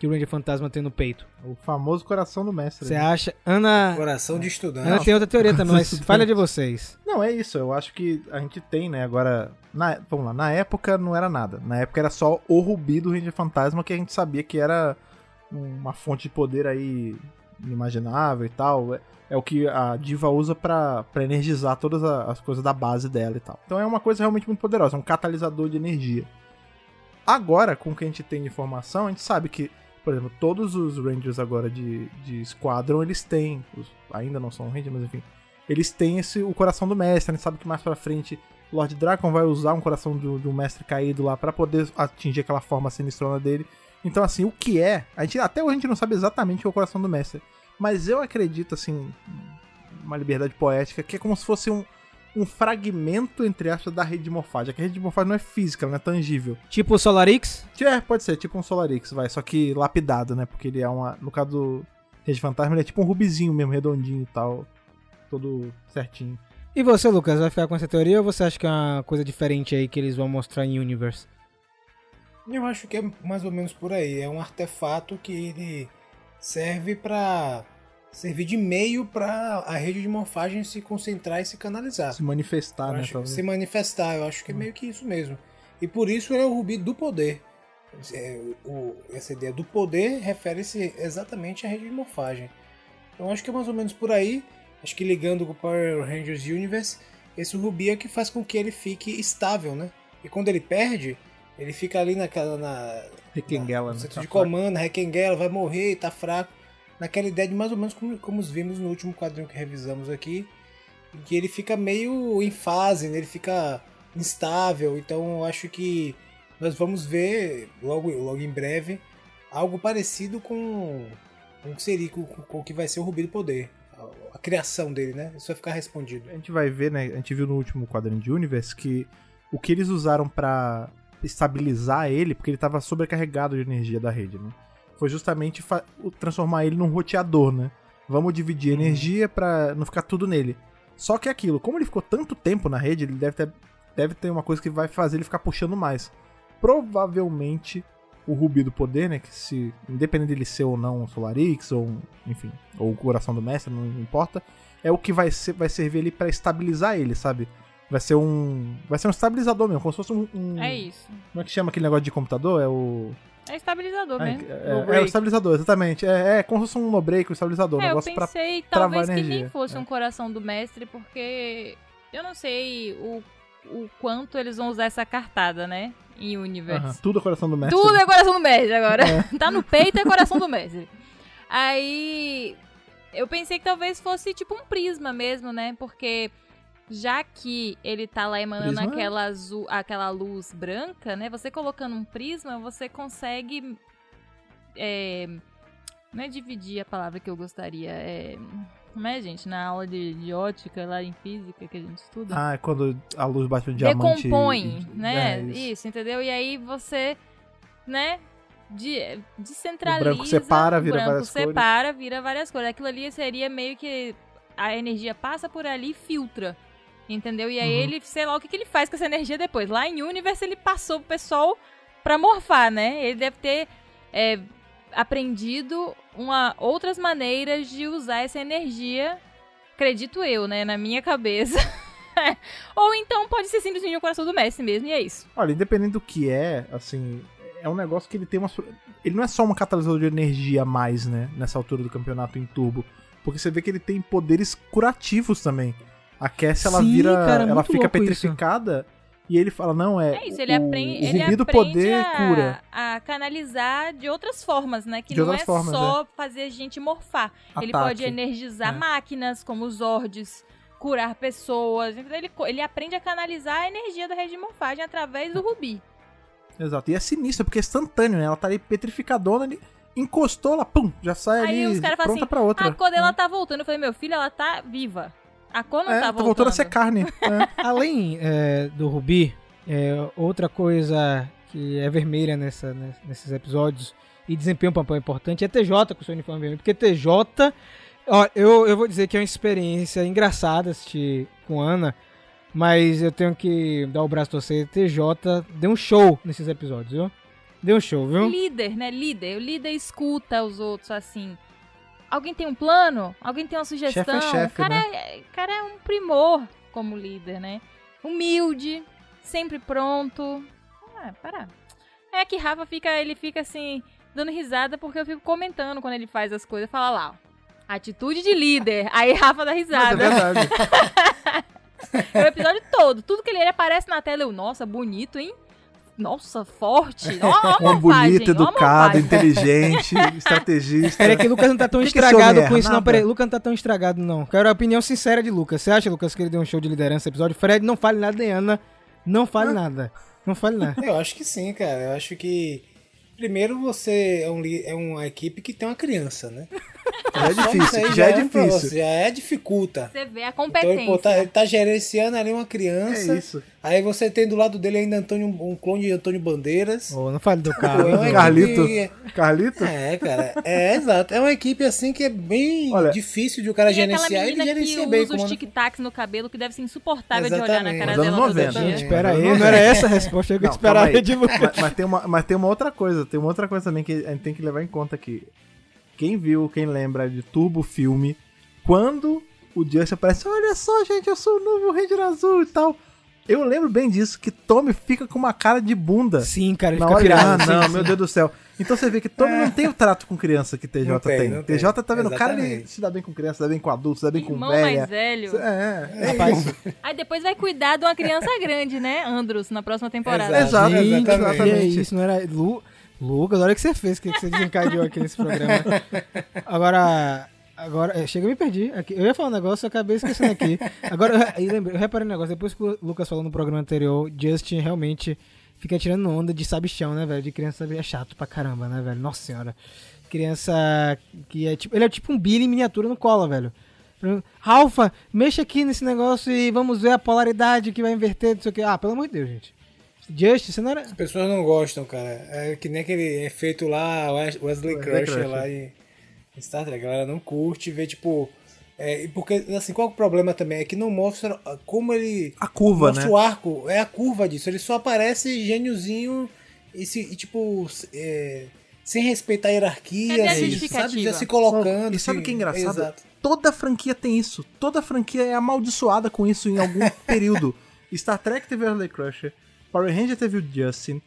que o Ranger Fantasma tem no peito? O famoso coração do mestre. Você né? acha? Ana, Coração de estudante. Ana tem outra teoria também, mas falha de vocês. Não, é isso. Eu acho que a gente tem, né? Agora, na, vamos lá. Na época não era nada. Na época era só o rubi do Ranger Fantasma que a gente sabia que era uma fonte de poder aí inimaginável e tal. É, é o que a diva usa pra, pra energizar todas a- as coisas da base dela e tal. Então é uma coisa realmente muito poderosa, um catalisador de energia. Agora, com o que a gente tem de informação, a gente sabe que, por exemplo, todos os Rangers agora de, de Squadron, eles têm, os- ainda não são Rangers, mas enfim, eles têm esse, o coração do mestre. A gente sabe que mais pra frente Lord Dracon vai usar um coração do, do mestre caído lá pra poder atingir aquela forma sinistrona dele. Então, assim, o que é? A gente, até hoje a gente não sabe exatamente o que é o coração do mestre. Mas eu acredito, assim, uma liberdade poética, que é como se fosse um, um fragmento, entre aspas, da rede de morfagem. Que a rede de morfagem não é física, não é tangível. Tipo o Solarix? É, pode ser, tipo um Solarix, vai. Só que lapidado, né? Porque ele é uma. No caso do Rede Fantasma, ele é tipo um rubizinho mesmo, redondinho e tal. Todo certinho. E você, Lucas, vai ficar com essa teoria ou você acha que é uma coisa diferente aí que eles vão mostrar em Universe? Eu acho que é mais ou menos por aí. É um artefato que ele serve para servir de meio para a rede de morfagem se concentrar e se canalizar. Se manifestar, Eu né? talvez. se manifestar, eu acho que é meio que isso mesmo. E por isso ele é o rubi do poder. É, o- essa ideia do poder refere-se exatamente à rede de morfagem. Então acho que é mais ou menos por aí. Acho que ligando com o Power Rangers Universe, esse rubi é que faz com que ele fique estável, né? E quando ele perde, ele fica ali naquela. Na, Requenguela, no né? centro Tá de comando, requenguela, vai morrer, tá fraco. Naquela ideia de mais ou menos como, como os vimos no último quadrinho que revisamos aqui, em que ele fica meio em fase, né? ele fica instável. Então eu acho que nós vamos ver logo, logo em breve algo parecido com, com o que seria com, com, o que vai ser o Rubi do Poder. A, criação dele, né? Isso vai ficar respondido. A gente vai ver, né? A gente viu no último quadrinho de Universe que o que eles usaram pra estabilizar ele, porque ele tava sobrecarregado de energia da rede, né? Foi justamente o- transformar ele num roteador, né? Vamos dividir Uhum. energia pra não ficar tudo nele. Só que é aquilo, como ele ficou tanto tempo na rede, ele deve ter, deve ter uma coisa que vai fazer ele ficar puxando mais. Provavelmente o Rubi do Poder, né? Que se. Independente dele ser ou não um Solarix, ou um, enfim, ou o coração do mestre, não importa é o que vai, ser, vai servir ali pra estabilizar ele, sabe? Vai ser um. Vai ser um estabilizador mesmo, como se fosse um. um- É isso. Como é que chama aquele negócio de computador? É o. É estabilizador mesmo. é, No é o estabilizador, exatamente. É, é como se fosse um no-break, um estabilizador. um É, eu negócio pra. pensei travar talvez que nem energia. fosse É. um coração do mestre, porque eu não sei o, o quanto eles vão usar essa cartada, né? Em Universe. Aham, tudo é coração do mestre. Tudo é coração do mestre agora. tá no peito é coração do mestre. Aí eu pensei que talvez fosse tipo um prisma mesmo, né? Porque já que ele tá lá emanando Prisma aquela, azul, aquela luz branca, né? Você colocando um prisma, você consegue. é, não é dividir a palavra que eu gostaria. É. Como é, gente? Na aula de, de ótica lá em física que a gente estuda Ah, é quando a luz bate no diamante. decompõe, e- né? é, isso. entendeu? E aí você, né, de, descentraliza. O branco separa, vira branco várias cores. separa, vira várias cores. Aquilo ali seria meio que a energia passa por ali e filtra. Entendeu? E aí Uhum. ele, sei lá o que, que ele faz com essa energia depois. Lá em Universe ele passou pro pessoal pra morfar, né? Ele deve ter é, aprendido uma, outras maneiras de usar essa energia, acredito eu, né? Na minha cabeça. Ou então pode ser simplesmente o coração do Messi mesmo, e é isso. Olha, independente do que é, assim, é um negócio que ele tem uma. Ele não é só um catalisador de energia a mais, né? Nessa altura do campeonato em turbo. Porque você vê que ele tem poderes curativos também. A Cassie, ela Sim, vira. cara, ela muito fica petrificada. E ele fala, não, é. É isso, ele o, aprende, o ele do poder a, cura. a canalizar de outras formas, né? Que De não é formas, só fazer a gente morfar. Ele Ataque. pode energizar É. máquinas, como os Zords, curar pessoas. Então ele, ele aprende a canalizar a energia da rede de morfagem através do Rubi. Exato. E é sinistro, porque é instantâneo, né? Ela tá ali petrificadona, ele encostou, ela, pum, já sai Aí ali os caras falam pronta assim, pra outra. A cor dela tá voltando. Eu falei, meu filho, ela tá viva. A cor não é, tá tá voltando. voltando a ser carne. É. Além é, do Rubi, é, outra coisa que é vermelha nessa, ness- nesses episódios e desempenha um papel importante é TJ com seu uniforme vermelho. Porque TJ, ó, eu, eu vou dizer que é uma experiência engraçada assistir com Ana, mas eu tenho que dar o braço a torcer. TJ deu um show nesses episódios, viu? Deu um show, viu? Líder, né? Líder. O líder escuta os outros assim. Alguém tem um plano? Alguém tem uma sugestão? Chefe é chefe, o cara, né? é, cara é um primor como líder, né? Humilde, sempre pronto. Ah, para. É que Rafa fica, ele fica assim, dando risada porque eu fico comentando quando ele faz as coisas. Fala lá, ó. Atitude de líder. Aí Rafa dá Mas é risada. verdade. É o episódio todo. Tudo que ele, ele aparece na tela, eu, nossa, bonito, hein? Nossa, forte. Ó, ó, a Homem morfagem, bonito, ó a educado, morfagem. inteligente, estrategista. Peraí que o Lucas não tá tão que que estragado homem com isso, não. Nada. Peraí, Lucas não tá tão estragado, não. Quero a opinião sincera de Lucas. Você acha, Lucas, que ele deu um show de liderança nesse episódio? Fred, não fale nada, nem Ana. Não fale nada. Não fale nada. Eu acho que sim, cara. Eu acho que. Primeiro você é, um, é uma equipe que tem uma criança, né? Já é difícil, já é problema, difícil. Já é dificulta. Você vê a Então competência. tá, ele tá gerenciando ali uma criança. É isso. Aí você tem do lado dele ainda Antônio, um clone de Antônio Bandeiras. Ô, não fale do carro. é Carlito. equipe- Carlito? É, cara. É, exato. É uma equipe assim que é bem Olha, difícil de o cara gerenciar. Ele gerencia bem. usa os tic-tacs no cabelo, que deve ser insuportável de olhar na Exatamente. cara Nos dela anos todo 90. dia. Gente, espera Mas aí, não- era essa a resposta que eu aí. de Lucas. Mas, mas tem uma, mas tem uma outra coisa, tem uma outra coisa também que a gente tem que levar em conta aqui. Quem viu, quem lembra de Turbo Filme, quando o Justin aparece, olha só, gente, eu sou o novo Ranger Azul e tal. Eu lembro bem disso, que Tommy fica com uma cara de bunda. Sim, cara, ele Na fica pirado. ah, não, sim. meu Deus do céu. Então você vê que Tommy não tem o trato com criança que TJ tem, tem. tem. TJ tá vendo, o cara ele Exatamente. se dá bem com criança, se dá bem com adulto, se dá bem com Irmão velha. mais velho. É, é, Rapaz, Aí depois vai cuidar de uma criança grande, né, Andros, na próxima temporada. Exato, exatamente. que é isso, não era... Lu... Lucas, olha o que você fez, que você desencadeou aqui nesse programa. Agora, agora, é, chega, me perdi. Aqui, eu ia falar um negócio, eu acabei esquecendo aqui. Agora, eu, lembrei, eu reparei um negócio, depois que o Lucas falou no programa anterior, Justin realmente fica tirando onda de sabichão, né, velho? De criança é chato pra caramba, né, velho? Nossa senhora. Criança que é tipo, ele é tipo um Billy em miniatura no colo, velho. Ralfa, mexa aqui nesse negócio e vamos ver a polaridade que vai inverter, não sei o que. Ah, pelo amor de Deus, gente. Justin, você não era. As pessoas não gostam, cara. É que nem aquele efeito lá, Wes- Wesley Wesley Crusher Crusher. lá em Star Trek. A galera não curte ver, tipo. É, e porque, assim, qual é o problema também? É que não mostra como ele. A curva, mostra né? o arco, é a curva disso. Ele só aparece gêniozinho e, se, e, tipo. é, sem respeitar a hierarquia, a assim, justificativa? sabe? Já se colocando. E sabe o assim, que é engraçado? Exato. Toda franquia tem isso. Toda franquia é amaldiçoada com isso em algum período. Star Trek teve Wesley Crusher, Power Ranger teve o Justin.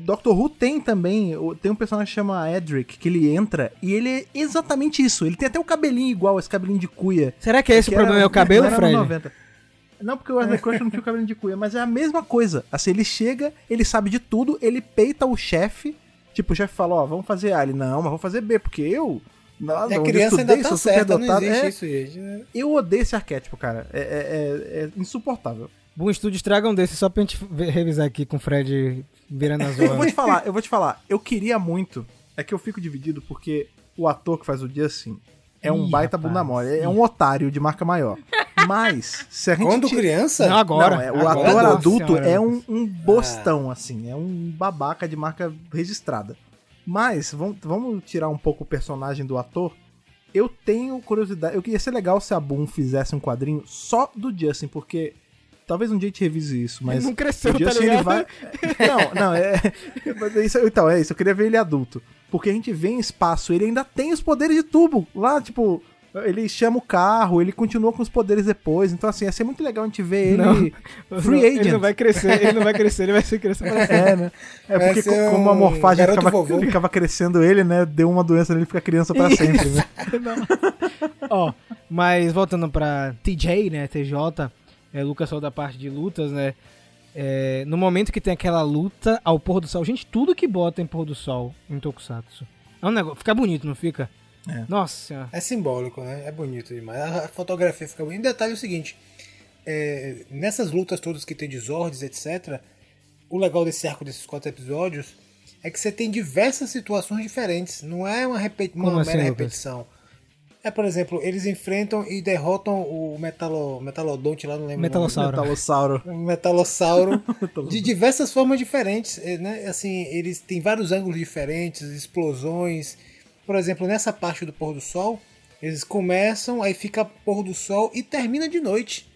Doctor Who tem também, tem um personagem que chama Edric, que ele entra e ele é exatamente isso. Ele tem até o cabelinho igual, esse cabelinho de cuia. Será que é esse que o problema? era- É o cabelo, era Fred? nos 90. Não, porque o Wesley Crusher não tinha o cabelinho de cuia, mas é a mesma coisa. Assim, ele chega, ele sabe de tudo, ele peita o chefe. Tipo, o chefe fala, ó, vamos fazer A. Ele, não, mas vamos fazer B, porque eu... Não, E a onde criança ainda tá certa, não existe É, isso, gente. né? eu odeio esse arquétipo, cara. É, é- é- é insuportável. Bom estúdio estraga um desse só pra gente revisar aqui com o Fred virando as Eu vou te falar, eu vou te falar. Eu queria muito. É que eu fico dividido porque o ator que faz o Justin é um Ih, baita rapaz. bunda mole. É um otário de marca maior. Mas, se a gente. Quando criança. Não, agora. Não, é, o Agora, ator adulto senhora, é um, um bostão, assim. É um babaca de marca registrada. Mas, vamos, vamos tirar um pouco o personagem do ator. Eu tenho curiosidade. Eu queria ser legal se a Boom fizesse um quadrinho só do Justin, porque. Talvez um dia a gente revise isso, mas. Ele não cresceu, o tá Justin, ligado? ele vai. Não, não, é. mas é isso- então, é isso. Eu queria ver ele adulto. Porque a gente vê em espaço, ele ainda tem os poderes de tubo. Lá, tipo. Ele chama o carro, ele continua com os poderes depois. Então, assim, ia ser muito legal a gente ver ele Não. free Não, agent. Ele não vai crescer, ele não vai crescer, ele vai ser sempre. É, né? É Vai porque co- como a um morfagem ficava, ficava crescendo ele, né? Deu uma doença nele e fica criança pra sempre, né? Ó, mas voltando pra TJ, né, TJ, é, Lucas falou da parte de lutas, né, é, no momento que tem aquela luta ao pôr do sol, gente, tudo que bota em pôr do sol em Tokusatsu, é um negócio, fica bonito, não fica? É. Nossa senhora. É simbólico, né? É bonito demais. A fotografia fica bonita. E detalhe é o seguinte: é, nessas lutas todas que tem de Zords, etc., o legal desse arco desses quatro episódios é que você tem diversas situações diferentes. Não é uma, repeti uma assim, mera Lucas? É, por exemplo, eles enfrentam e derrotam o metalo, Metalodonte lá, não lembro. o nome. Metalossauro. Metalossauro. Metalossauro de diversas formas diferentes, eh, né? Assim, eles têm vários ângulos diferentes, explosões. Por exemplo, nessa parte do pôr do sol, eles começam, aí fica pôr do sol e termina de noite.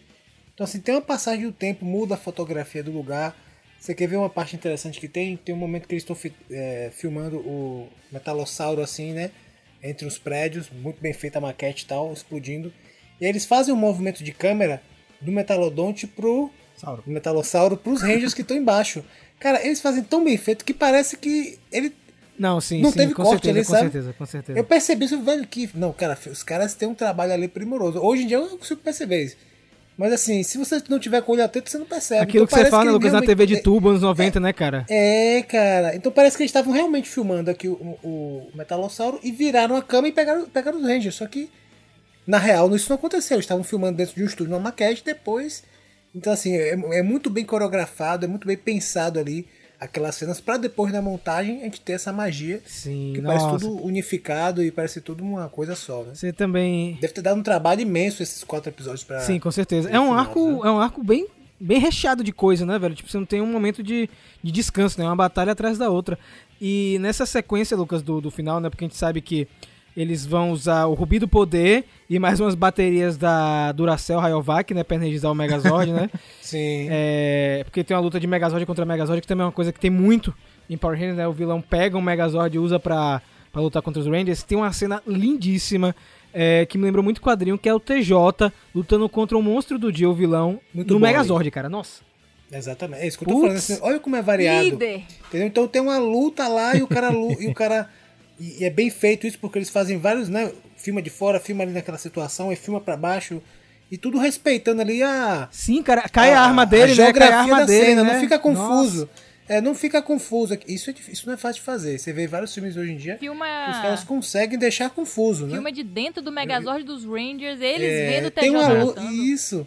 Então, assim, tem uma passagem do tempo, muda a fotografia do lugar. Você quer ver uma parte interessante que tem? Tem um momento que eles estão eh, filmando o metalossauro, assim, né? Entre os prédios, muito bem feita a maquete e tal, explodindo. E eles fazem um movimento de câmera do metalodonte pro Sauro. do metalossauro pros rangers que estão embaixo. Cara, eles fazem tão bem feito que parece que ele. Não, sim, Não sim, teve com corte certeza, ali, com sabe? certeza, com certeza. Eu percebi isso, velho, que. Não, cara, os caras têm um trabalho ali primoroso. Hoje em dia eu não consigo perceber isso. Mas assim, se você não tiver com o olho atento, você não percebe. Aquilo Então que você fala, ele Lucas, na realmente- TV de tubo, anos 90, né, cara? É, cara. Então parece que eles estavam realmente filmando aqui o, o Metalossauro e viraram a câmera e pegaram, pegaram os Rangers. Só que, na real, isso não aconteceu. Eles estavam filmando dentro de um estúdio, uma maquete, depois. Então, assim, é, é muito bem coreografado, é muito bem pensado ali. Aquelas cenas pra depois na montagem a gente ter essa magia Sim, que nossa. parece tudo unificado e parece tudo uma coisa só, né? Você também. Deve ter dado um trabalho imenso esses quatro episódios pra. Sim, com certeza. É um final, arco, né? é um arco bem, bem recheado de coisa, né, velho? Tipo, você não tem um momento de, de descanso, né? Uma batalha atrás da outra. E nessa sequência, Lucas, do, do final, né? Porque a gente sabe que eles vão usar o Rubi do Poder e mais umas baterias da Duracell Rayovac, né? Pra energizar o Megazord, né? Sim. É, porque tem uma luta de Megazord contra Megazord, que também é uma coisa que tem muito em Power Rangers, né? O vilão pega um Megazord e usa pra, pra lutar contra os Rangers. Tem uma cena lindíssima, é, que me lembrou muito quadrinho, que é o TJ lutando contra o monstro do dia, o vilão, Muito no Megazord, cara. Nossa. Exatamente. É isso que eu tô Putz. falando. assim, olha como é variado. Líder. Entendeu? Então tem uma luta lá e o cara e o cara e e é bem feito isso porque eles fazem vários, né, filma de fora, filma ali naquela situação e filma pra baixo e tudo respeitando ali a Sim, cara, cai a, arma dele, né? Cai geografia a arma da dele, cena, né? não fica confuso. Nossa. É, não fica confuso. Isso, é difícil, isso não é fácil de fazer. Você vê vários filmes hoje em dia, Filma, os caras conseguem deixar confuso, né? filma de dentro do Megazord dos Rangers, eles É, vendo o tem uma luta, isso.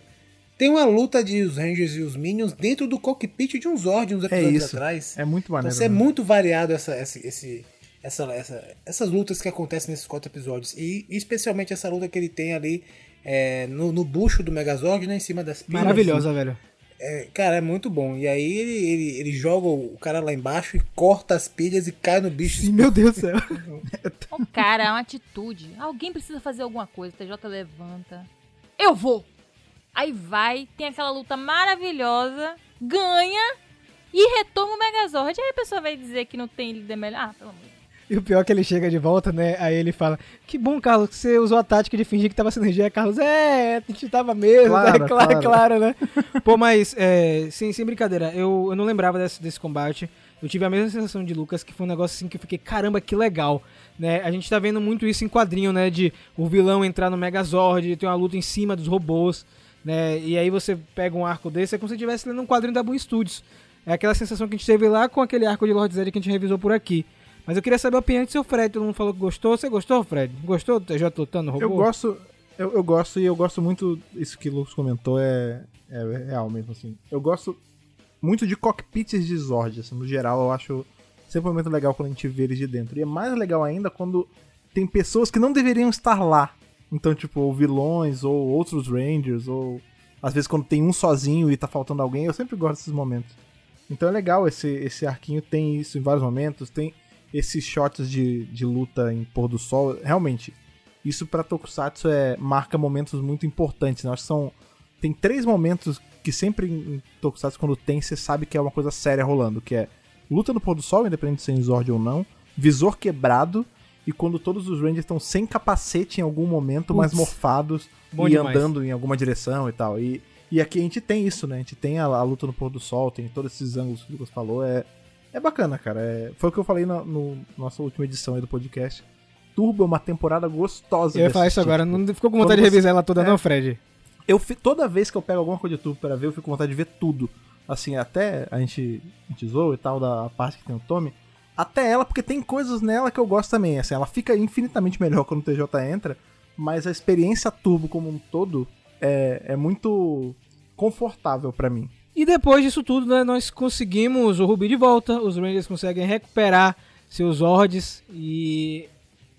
Tem uma luta de os Rangers e os Minions dentro do cockpit de um Zord uns É episódios isso. atrás. É muito Então, maneiro. assim, é né? muito variado essa, esse, esse- essa, essa- essas lutas que acontecem nesses quatro episódios. E especialmente essa luta que ele tem ali é, no, no bucho do Megazord, né? Em cima das pilhas. Maravilhosa, velho. É, cara, é muito bom. E aí ele, ele, ele joga o cara lá embaixo e corta as pilhas e cai no bicho. Sim, meu Deus do céu. O cara, é uma atitude. Alguém precisa fazer alguma coisa. O TJ levanta. Eu vou! Aí vai, tem aquela luta maravilhosa, ganha e retoma o Megazord. Aí a pessoa vai dizer que não tem líder melhor. Ah, pelo amor de Deus. E o pior é que ele chega de volta, né? Aí ele fala: Que bom, Carlos, que você usou a tática de fingir que tava sem energia. Carlos, é, a gente tava mesmo, Claro, né? claro, claro. claro, né? Pô, mas, é, sem, sem brincadeira, eu, eu não lembrava desse, desse combate. Eu tive a mesma sensação de Lucas, que foi um negócio assim que eu fiquei, caramba, que legal. Né? A gente tá vendo muito isso em quadrinho, né? De o vilão entrar no Megazord, ter uma luta em cima dos robôs, né? E aí você pega um arco desse, é como se estivesse lendo um quadrinho da Boom Studios. É aquela sensação que a gente teve lá com aquele arco de Lord Zed que a gente revisou por aqui. Mas eu queria saber a opinião do seu Fred. Todo mundo falou que gostou. Você gostou, Fred? Gostou do TJ lutando robô? Eu gosto, eu, eu gosto e eu gosto muito. Isso que o Lucas comentou é, é real mesmo, assim. Eu gosto muito de cockpits de Zord, assim, no geral, eu acho sempre momento legal quando a gente vê eles de dentro. E é mais legal ainda quando tem pessoas que não deveriam estar lá. Então, tipo, ou vilões, ou outros Rangers, ou às vezes quando tem um sozinho e tá faltando alguém, eu sempre gosto desses momentos. Então é legal, esse, esse arquinho tem isso em vários momentos, tem esses shots de, de luta em pôr do sol. Realmente, isso pra Tokusatsu é, marca momentos muito importantes. Né? Acho que são. Tem três momentos que sempre em Tokusatsu, quando tem, você sabe que é uma coisa séria rolando, que é luta no pôr do sol, independente de ser em Zord ou não, visor quebrado, e quando todos os Rangers estão sem capacete em algum momento, mas Putz, morfados e demais. andando em alguma direção e tal. E, e aqui a gente tem isso, né? A gente tem a, a luta no pôr do sol, tem todos esses ângulos que o Lucas falou. É, é bacana, cara. É, foi o que eu falei na no, nossa última edição aí do podcast. Turbo é uma temporada gostosa. Eu ia falar isso assistir. agora. Não ficou com vontade Quando de revisar ela toda, É. não, Fred? Eu, toda vez que eu pego alguma coisa de Turbo pra ver, eu fico com vontade de ver tudo. Assim, até a gente, a gente zoou e tal, da parte que tem o Tommy. Até ela, porque tem coisas nela que eu gosto também. Assim, ela fica infinitamente melhor quando o TJ entra, mas a experiência Turbo como um todo é, é muito confortável pra mim. E depois disso tudo, né, nós conseguimos o Ruby de volta, os Rangers conseguem recuperar seus Zords e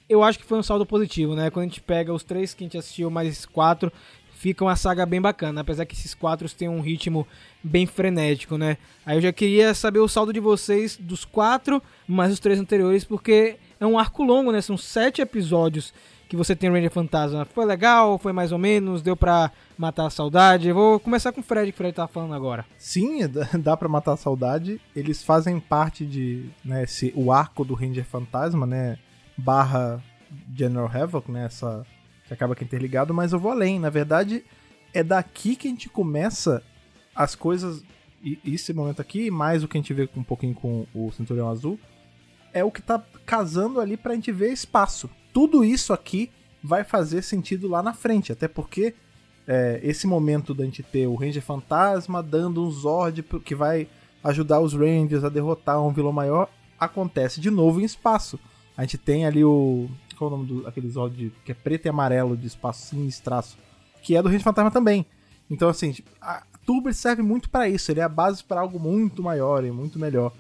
eu acho que foi um saldo positivo, né? Quando a gente pega os três que a gente assistiu, mais quatro, fica uma saga bem bacana, apesar que esses quatro têm um ritmo bem frenético, né? Aí eu já queria saber o saldo de vocês dos quatro, mais os três anteriores, porque é um arco longo, né? São sete episódios que você tem Ranger Fantasma. Foi legal? Foi mais ou menos? Deu pra matar a saudade? Vou começar com o Fred, que o Fred tá falando agora. Sim, dá- pra matar a saudade. Eles fazem parte de, né, esse, o arco do Ranger Fantasma, né, barra General Havoc, né, essa, que acaba que é interligado, mas eu vou além. Na verdade, é daqui que a gente começa as coisas, e esse momento aqui, mais o que a gente vê um pouquinho com o Cinturão Azul, é o que tá casando ali pra gente ver espaço. Tudo isso aqui vai fazer sentido lá na frente, até porque é, esse momento da gente ter o Ranger Fantasma dando um Zord que vai ajudar os Rangers a derrotar um vilão maior acontece de novo em espaço. A gente tem ali o. Qual é o nome do Zord que é preto e amarelo de espaço sinistraço? Que é do Ranger Fantasma também. Então, assim, a Turbo serve muito pra isso. Ele é a base pra algo muito maior e muito melhor.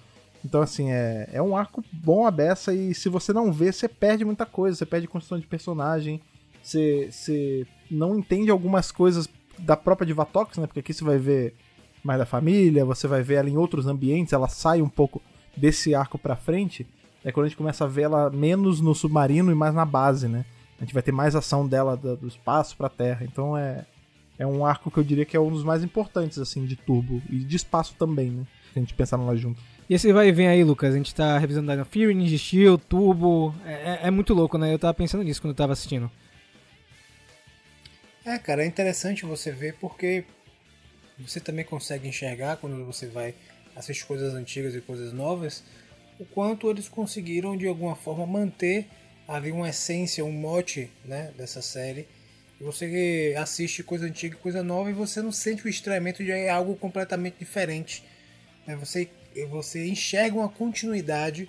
Então, assim, é, é um arco bom a beça e se você não vê, você perde muita coisa. Você perde construção de personagem, você, você não entende algumas coisas da própria Divatox, né? Porque aqui você vai ver mais da família, você vai ver ela em outros ambientes, ela sai um pouco desse arco pra frente. É quando a gente começa a ver ela menos no submarino e mais na base, né? A gente vai ter mais ação dela do, espaço pra terra. Então é, é um arco que eu diria que é um dos mais importantes, assim, de turbo. E de espaço também, né? Se a gente pensar lá junto. E esse vai e vem aí, Lucas. A gente tá revisando Dino Fury, Ninja Steel, Turbo. É, é, é muito louco, né? Eu tava pensando nisso quando eu tava assistindo. É, cara, é interessante você ver porque você também consegue enxergar quando você vai assistir coisas antigas e coisas novas, o quanto eles conseguiram de alguma forma manter ali uma essência, um mote né, dessa série. Você assiste coisa antiga coisa nova e você não sente o estranhamento de algo completamente diferente. Né? Você, você enxerga uma continuidade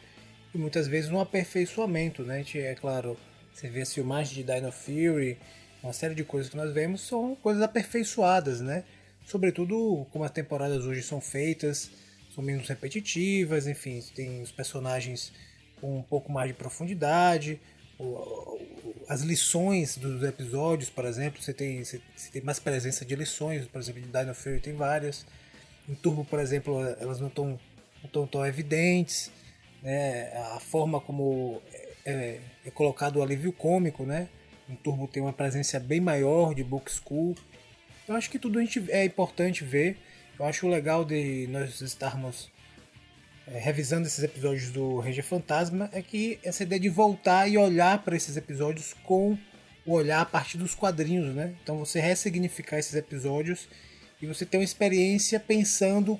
e muitas vezes um aperfeiçoamento. Né? É claro, você vê as filmagens de Dino Fury, uma série de coisas que nós vemos são coisas aperfeiçoadas, né? Sobretudo como as temporadas hoje são feitas, são menos repetitivas, enfim, tem os personagens com um pouco mais de profundidade, as lições dos episódios, por exemplo, você tem, você tem mais presença de lições, por exemplo, de Dino Fury tem várias. Em Turbo, por exemplo, elas não estão não tão evidentes, né? A forma como é, é colocado o alívio cômico, né? Em Turbo tem uma presença bem maior de Book School. Eu acho que tudo a gente é importante ver. Eu acho legal de nós estarmos é, revisando esses episódios do Ranger Fantasma é que essa ideia de voltar e olhar para esses episódios com o olhar a partir dos quadrinhos, né? Então você ressignificar esses episódios e você ter uma experiência pensando,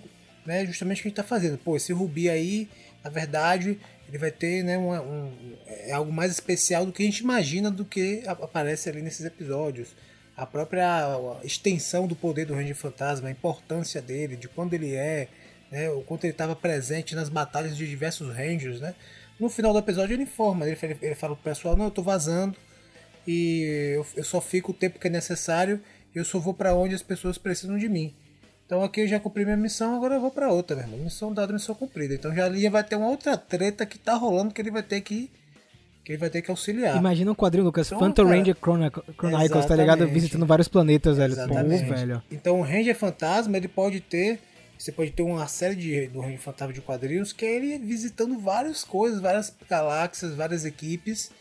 né, justamente o que a gente está fazendo. Pô, esse Rubi aí, na verdade, ele vai ter, né, uma, um, é algo mais especial do que a gente imagina do que aparece ali nesses episódios a própria extensão do poder do Ranger Fantasma, a importância dele, de quando ele é, né, o quanto ele estava presente nas batalhas de diversos Rangers, né? No final do episódio ele informa, ele, ele fala pro pessoal, não, eu tô vazando e eu, eu só fico o tempo que é necessário e eu só vou para onde as pessoas precisam de mim. Então aqui eu já cumpri minha missão, agora eu vou para outra, meu irmão. Missão dada, missão cumprida. Então já ali vai ter uma outra treta que tá rolando que ele vai ter que que ele vai ter que auxiliar. Imagina um quadrinho, Lucas, então, Phantom cara, Ranger Chronicles, tá ligado? Visitando vários planetas, velho. Exatamente. Pô, velho. Então o Ranger Fantasma, ele pode ter. Você pode ter uma série de, do Ranger Fantasma de quadrinhos que é ele visitando várias coisas, várias galáxias, várias equipes,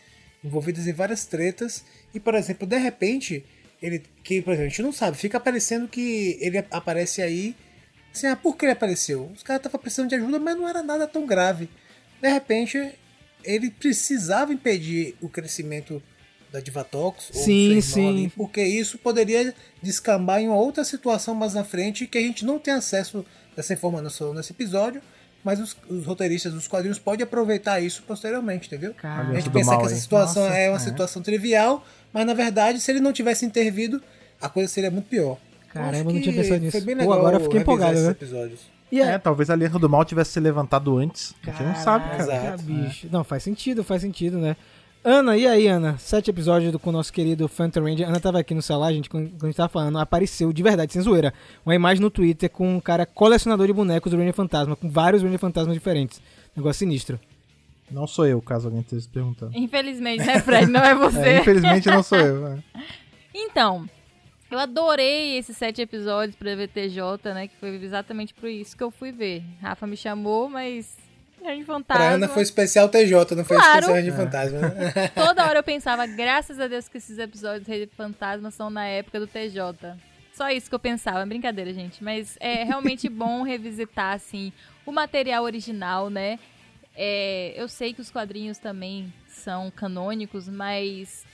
envolvidas em várias tretas. E, por exemplo, de repente, ele. Que, por exemplo, a gente não sabe, fica aparecendo que ele aparece aí. Assim, ah, por que ele apareceu? Os caras estavam precisando de ajuda, mas não era nada tão grave. De repente, ele precisava impedir o crescimento da Divatox sim, sim. Ali, porque isso poderia descambar em uma outra situação mais na frente que a gente não tem acesso dessa informação nesse episódio, mas os, os roteiristas dos quadrinhos podem aproveitar isso posteriormente, entendeu? Caramba. A gente pensa que essa situação Nossa, é uma é. situação trivial, mas na verdade, se ele não tivesse intervido, a coisa seria muito pior. Caramba, eu não tinha pensado nisso. Pô, agora eu fiquei empolgado, né? episódios. E é, é, talvez a Aliança do Mal tivesse se levantado antes. a gente não sabe, cara. Exato, bicho. É. Não, faz sentido, faz sentido, né? Ana, e aí, Ana? Sete episódios do, com o nosso querido Phantom Ranger. Ana tava aqui no celular, gente, quando, quando a gente tava falando, apareceu, de verdade, sem zoeira, uma imagem no Twitter com um cara colecionador de bonecos do Ranger Fantasma, com vários Ranger Fantasmas diferentes. Negócio sinistro. Não sou eu, caso alguém esteja se perguntando. Infelizmente, né, Fred? Não é você. é, infelizmente não sou eu. Né? Então, eu adorei esses sete episódios pra VTJ, né? Que foi exatamente por isso que eu fui ver. Rafa me chamou, mas Range Fantasma. Pra Ana foi especial TJ, não foi claro. especial Range Fantasma. Né? Toda hora eu pensava, graças a Deus que esses episódios de Range Fantasma são na época do TJ. Só isso que eu pensava, brincadeira, gente. Mas é realmente bom revisitar, assim, o material original, né? É, eu sei que os quadrinhos também são canônicos, mas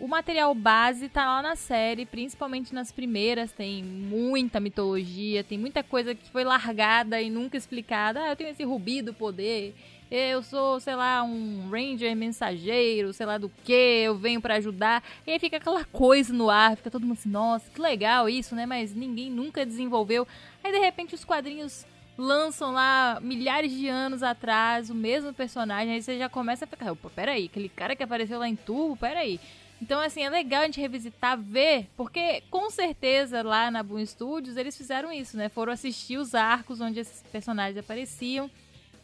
o material base tá lá na série, principalmente nas primeiras, tem muita mitologia, tem muita coisa que foi largada e nunca explicada. Ah, eu tenho esse rubi do poder, eu sou, sei lá, um ranger mensageiro, sei lá do que, eu venho para ajudar. E aí fica aquela coisa no ar, fica todo mundo assim, nossa, que legal isso, né? Mas ninguém nunca desenvolveu. Aí de repente os quadrinhos lançam lá milhares de anos atrás o mesmo personagem, aí você já começa a ficar, opa, peraí, aquele cara que apareceu lá em Turbo, peraí. Então, assim, é legal a gente revisitar, ver, porque com certeza lá na Boom Studios eles fizeram isso, né? Foram assistir os arcos onde esses personagens apareciam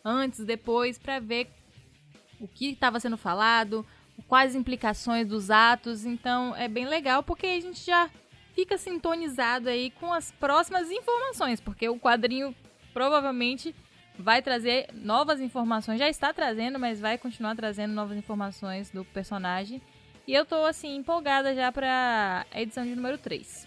antes, depois, pra ver o que estava sendo falado, quais implicações dos atos. Então é bem legal porque a gente já fica sintonizado aí com as próximas informações, porque o quadrinho provavelmente vai trazer novas informações, já está trazendo, mas vai continuar trazendo novas informações do personagem. E eu tô assim empolgada já para a edição de número 3.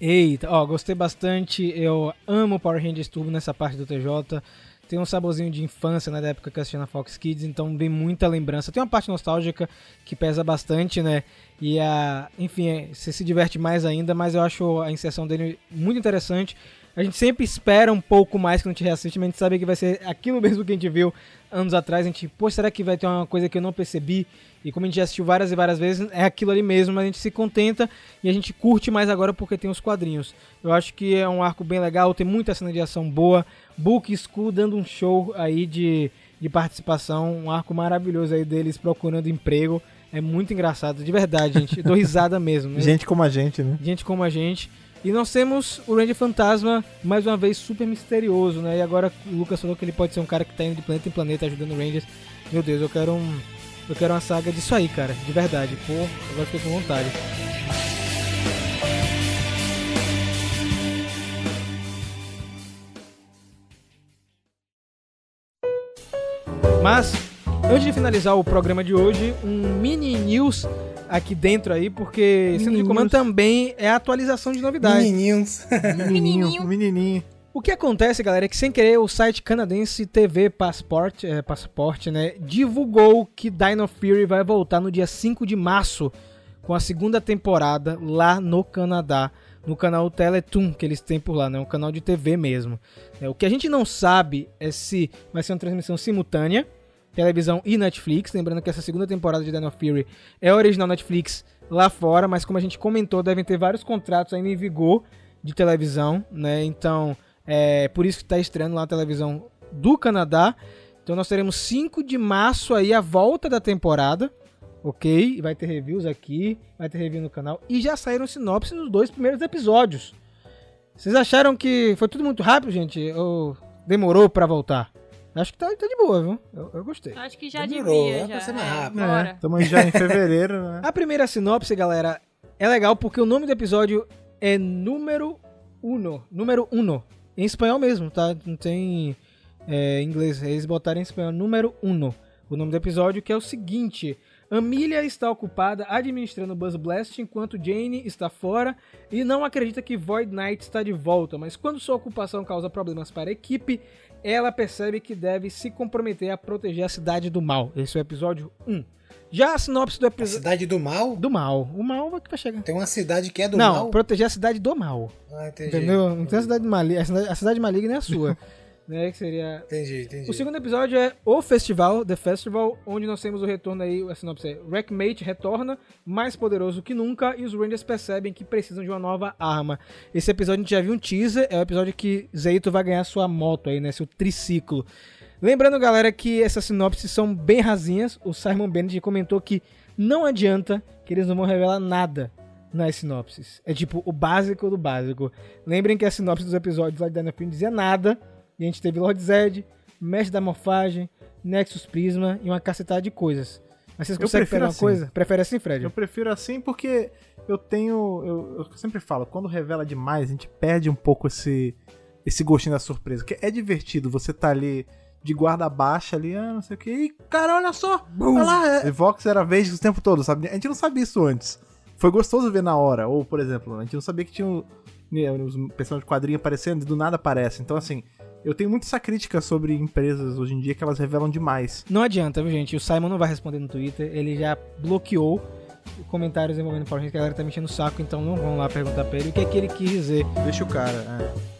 Eita, ó, gostei bastante. Eu amo Power Rangers Turbo nessa parte do TJ. Tem um saborzinho de infância, né, da época que eu assistia na Fox Kids, então vem muita lembrança. Tem uma parte nostálgica que pesa bastante, né? E a, enfim, é, você se diverte mais ainda, mas eu acho a inserção dele muito interessante. A gente sempre espera um pouco mais quando a gente reassiste, mas a gente sabe que vai ser aquilo mesmo que a gente viu anos atrás. A gente, pô, será que vai ter uma coisa que eu não percebi? E como a gente já assistiu várias e várias vezes, é aquilo ali mesmo, mas a gente se contenta e a gente curte mais agora porque tem os quadrinhos. Eu acho que é um arco bem legal, tem muita cena de ação boa. Book School dando um show aí de, de participação, um arco maravilhoso aí deles procurando emprego. É muito engraçado, de verdade, gente. Dou risada mesmo. Né? Gente como a gente, né? Gente como a gente. E nós temos o Ranger Fantasma, mais uma vez, super misterioso, né? E agora o Lucas falou que ele pode ser um cara que tá indo de planeta em planeta ajudando o Rangers. Meu Deus, eu quero um. Eu quero uma saga disso aí, cara. De verdade. Pô, agora fiquei com vontade. Mas, antes de finalizar o programa de hoje, um mini news aqui dentro aí, porque sendo de comando também é atualização de novidades. Menininhos. Menininho, menininho. O que acontece, galera, é que sem querer o site canadense TV Passport, é, Passport, né, divulgou que Dino Fury vai voltar no dia 5 de março com a segunda temporada lá no Canadá, no canal Teletoon que eles têm por lá, né, um canal de TV mesmo. É, o que a gente não sabe é se vai ser uma transmissão simultânea, televisão e Netflix, lembrando que essa segunda temporada de Dino Fury é original Netflix lá fora, mas como a gente comentou, devem ter vários contratos ainda em vigor de televisão, né? Então, é por isso que está estreando lá a televisão do Canadá. Então nós teremos 5 de março aí a volta da temporada, ok? Vai ter reviews aqui, vai ter review no canal. E já saíram sinopse nos dois primeiros episódios. Vocês acharam que foi tudo muito rápido, gente? Ou demorou para voltar? Acho que tá, tá de boa, viu? Eu, eu gostei. Acho que já Demorou, devia. é já. pra ser mais É, rápido. bora. Estamos já em fevereiro, né? A primeira sinopse, galera, é legal porque o nome do episódio é número uno. Número uno. Em espanhol mesmo, tá? Não tem é, inglês. Eles botaram em espanhol número uno. O nome do episódio que é o seguinte. Amelia está ocupada administrando Buzz Blast enquanto Jane está fora e não acredita que Void Knight está de volta, mas quando sua ocupação causa problemas para a equipe, ela percebe que deve se comprometer a proteger a cidade do mal. Esse é o episódio 1. Já a sinopse do A episódio cidade do mal? do mal. O mal vai que vai chegar. Tem uma cidade que é do não, mal? proteger a cidade do mal. Ah, entendi. Entendeu? Não tem a cidade maligna. A cidade maligna é a sua. né? Que seria. Entendi, entendi. O segundo episódio é o festival, The Festival, onde nós temos o retorno aí, a sinopse é Wreckmate retorna, mais poderoso que nunca, e os Rangers percebem que precisam de uma nova arma. Esse episódio a gente já viu um teaser, é o episódio que Zeito vai ganhar sua moto aí, né? Seu triciclo. Lembrando, galera, que essas sinopses são bem rasinhas. O Simon Bennett comentou que não adianta que eles não vão revelar nada nas sinopses. É tipo o básico do básico. Lembrem que a sinopse dos episódios lá de Fury não dizia nada. E a gente teve Lord Zed, Mestre da Morfagem, Nexus Prisma e uma cacetada de coisas. Mas vocês conseguem pegar uma assim. coisa? Prefere assim, Fred? Eu prefiro assim porque eu tenho. Eu, eu sempre falo, quando revela demais, a gente perde um pouco esse, esse gostinho da surpresa. Porque é divertido, você tá ali de guarda baixa ali, ah, não sei o que. E, cara, olha só! Olha lá, é, Vox era vez o tempo todo, sabe? A gente não sabia isso antes. Foi gostoso ver na hora. Ou, por exemplo, a gente não sabia que tinha um, né, os personagens de quadrinho aparecendo e do nada aparece. Então, assim, eu tenho muito essa crítica sobre empresas hoje em dia que elas revelam demais. Não adianta, viu, gente? O Simon não vai responder no Twitter. Ele já bloqueou comentários envolvendo Power Rangers, que a galera tá mexendo o saco, então não vão lá perguntar pra ele o que é que ele quis dizer. Deixa o cara. é.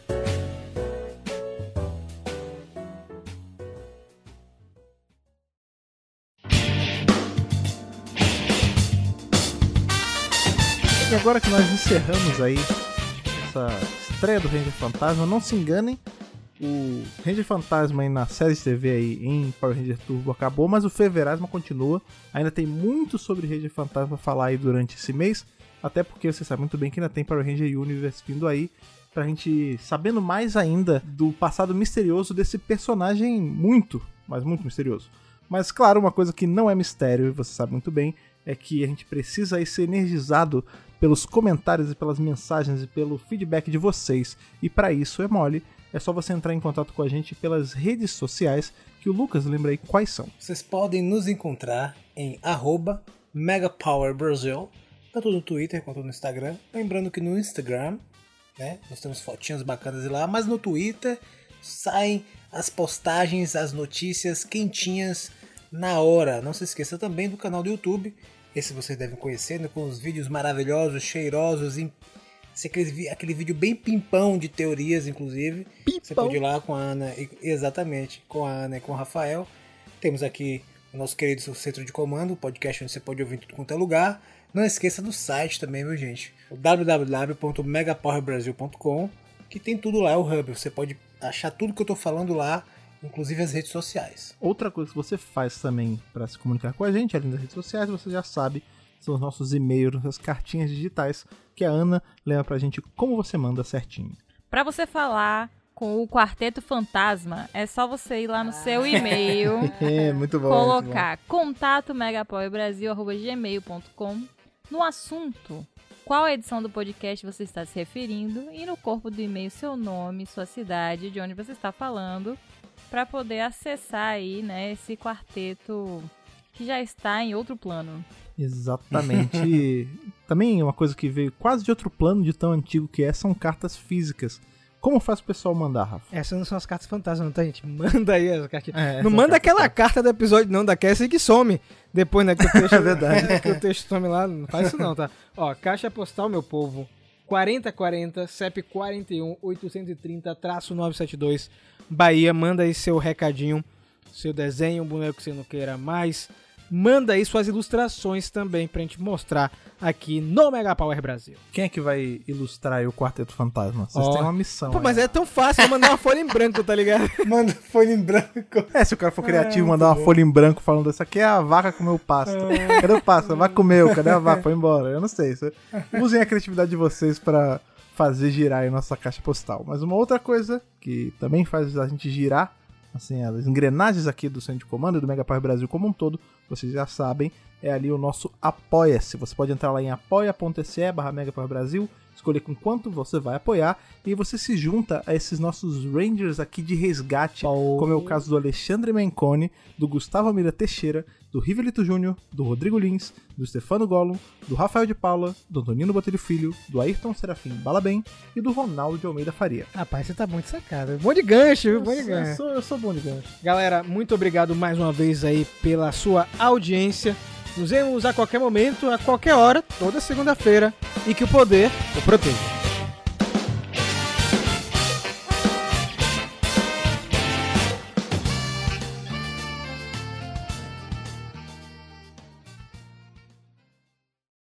E agora que nós encerramos aí essa estreia do Ranger Fantasma, não se enganem, o Ranger Fantasma aí na série de TV aí em Power Ranger Turbo acabou, mas o Feverasma continua. Ainda tem muito sobre Ranger Fantasma pra falar aí durante esse mês, até porque você sabe muito bem que ainda tem Power Ranger Universe vindo aí. pra gente sabendo mais ainda do passado misterioso desse personagem muito, mas muito misterioso. Mas claro, uma coisa que não é mistério, e você sabe muito bem, é que a gente precisa aí ser energizado pelos comentários e pelas mensagens e pelo feedback de vocês. E para isso é mole, é só você entrar em contato com a gente pelas redes sociais, que o Lucas lembra aí quais são. Vocês podem nos encontrar em MegaPowerBrasil, tanto no Twitter quanto no Instagram. Lembrando que no Instagram, né, nós temos fotinhas bacanas lá, mas no Twitter saem as postagens, as notícias quentinhas na hora. Não se esqueça também do canal do YouTube, esse vocês devem conhecer, né, com os vídeos maravilhosos, cheirosos, im- esse aquele, aquele vídeo bem pimpão de teorias, inclusive. Você pode ir lá com a Ana, exatamente, com a Ana e com o Rafael. Temos aqui o nosso querido Centro de Comando, o podcast onde você pode ouvir em tudo quanto é lugar. Não esqueça do site também, meu gente. Www.megapowerbrasil.com, que tem tudo lá, é o hub. Você pode achar tudo que eu tô falando lá, inclusive as redes sociais. Outra coisa que você faz também para se comunicar com a gente, além das redes sociais, você já sabe, são os nossos e-mails, nossas cartinhas digitais, que a Ana leva pra gente como você manda certinho. Pra você falar com o Quarteto Fantasma, é só você ir lá no seu e-mail, É, muito bom. colocar contato megapowerbrasil.gmail.com no assunto qual edição do podcast você está se referindo e no corpo do e-mail seu nome, sua cidade, de onde você está falando, para poder acessar aí, né, esse quarteto que já está em outro plano. Exatamente. Também uma coisa que veio quase de outro plano de tão antigo que é, são cartas físicas. Como faz o pessoal mandar, Rafa? Essas não são as cartas fantasmas, não tá, gente? Manda aí as cartinhas. É, não são manda cartas aquela carta do episódio, não, da Cassie que some. Depois, né? Que o texto, É verdade. que o texto some lá. Não faz isso não, tá? Ó, caixa postal, meu povo. 4040 CEP 41 830 972 Bahia. Manda aí seu recadinho, seu desenho, um boneco que você não queira mais. Manda aí suas ilustrações também pra gente mostrar aqui no Mega Power Brasil. Quem é que vai ilustrar aí o Quarteto Fantasma? Vocês Ó. têm uma missão. Pô, aí. mas é tão fácil mandar uma folha em branco, tá ligado? Manda folha em branco. É, se o cara for criativo, É, mandar uma muito folha em branco falando isso aqui é a vaca comeu o pasto. Cadê o pasto? A vaca comeu, cadê a vaca? Foi embora. Eu não sei. Isso- Usem a criatividade de vocês pra fazer girar aí nossa caixa postal. Mas uma outra coisa que também faz a gente girar, assim, as engrenagens aqui do Centro de Comando e do Mega Power Brasil como um todo, vocês já sabem, é ali o nosso Apoia-se. Você pode entrar lá em apoia.se barra Brasil, escolher com quanto você vai apoiar e você se junta a esses nossos Rangers aqui de resgate, como é o caso do Alexandre Mencone, do Gustavo Mira Teixeira, do Rivelito Júnior, do Rodrigo Lins, do Stefano Gollum, do Rafael de Paula, do Antonino Botelho Filho, do Ayrton Serafim Balabem e do Ronaldo de Almeida Faria. Rapaz, você tá muito sacado. Bom de gancho, viu? Bom de Eu gancho. sou, eu sou bom de gancho. Galera, muito obrigado mais uma vez aí pela sua audiência. Nos vemos a qualquer momento, a qualquer hora, toda segunda-feira. E que o poder o proteja.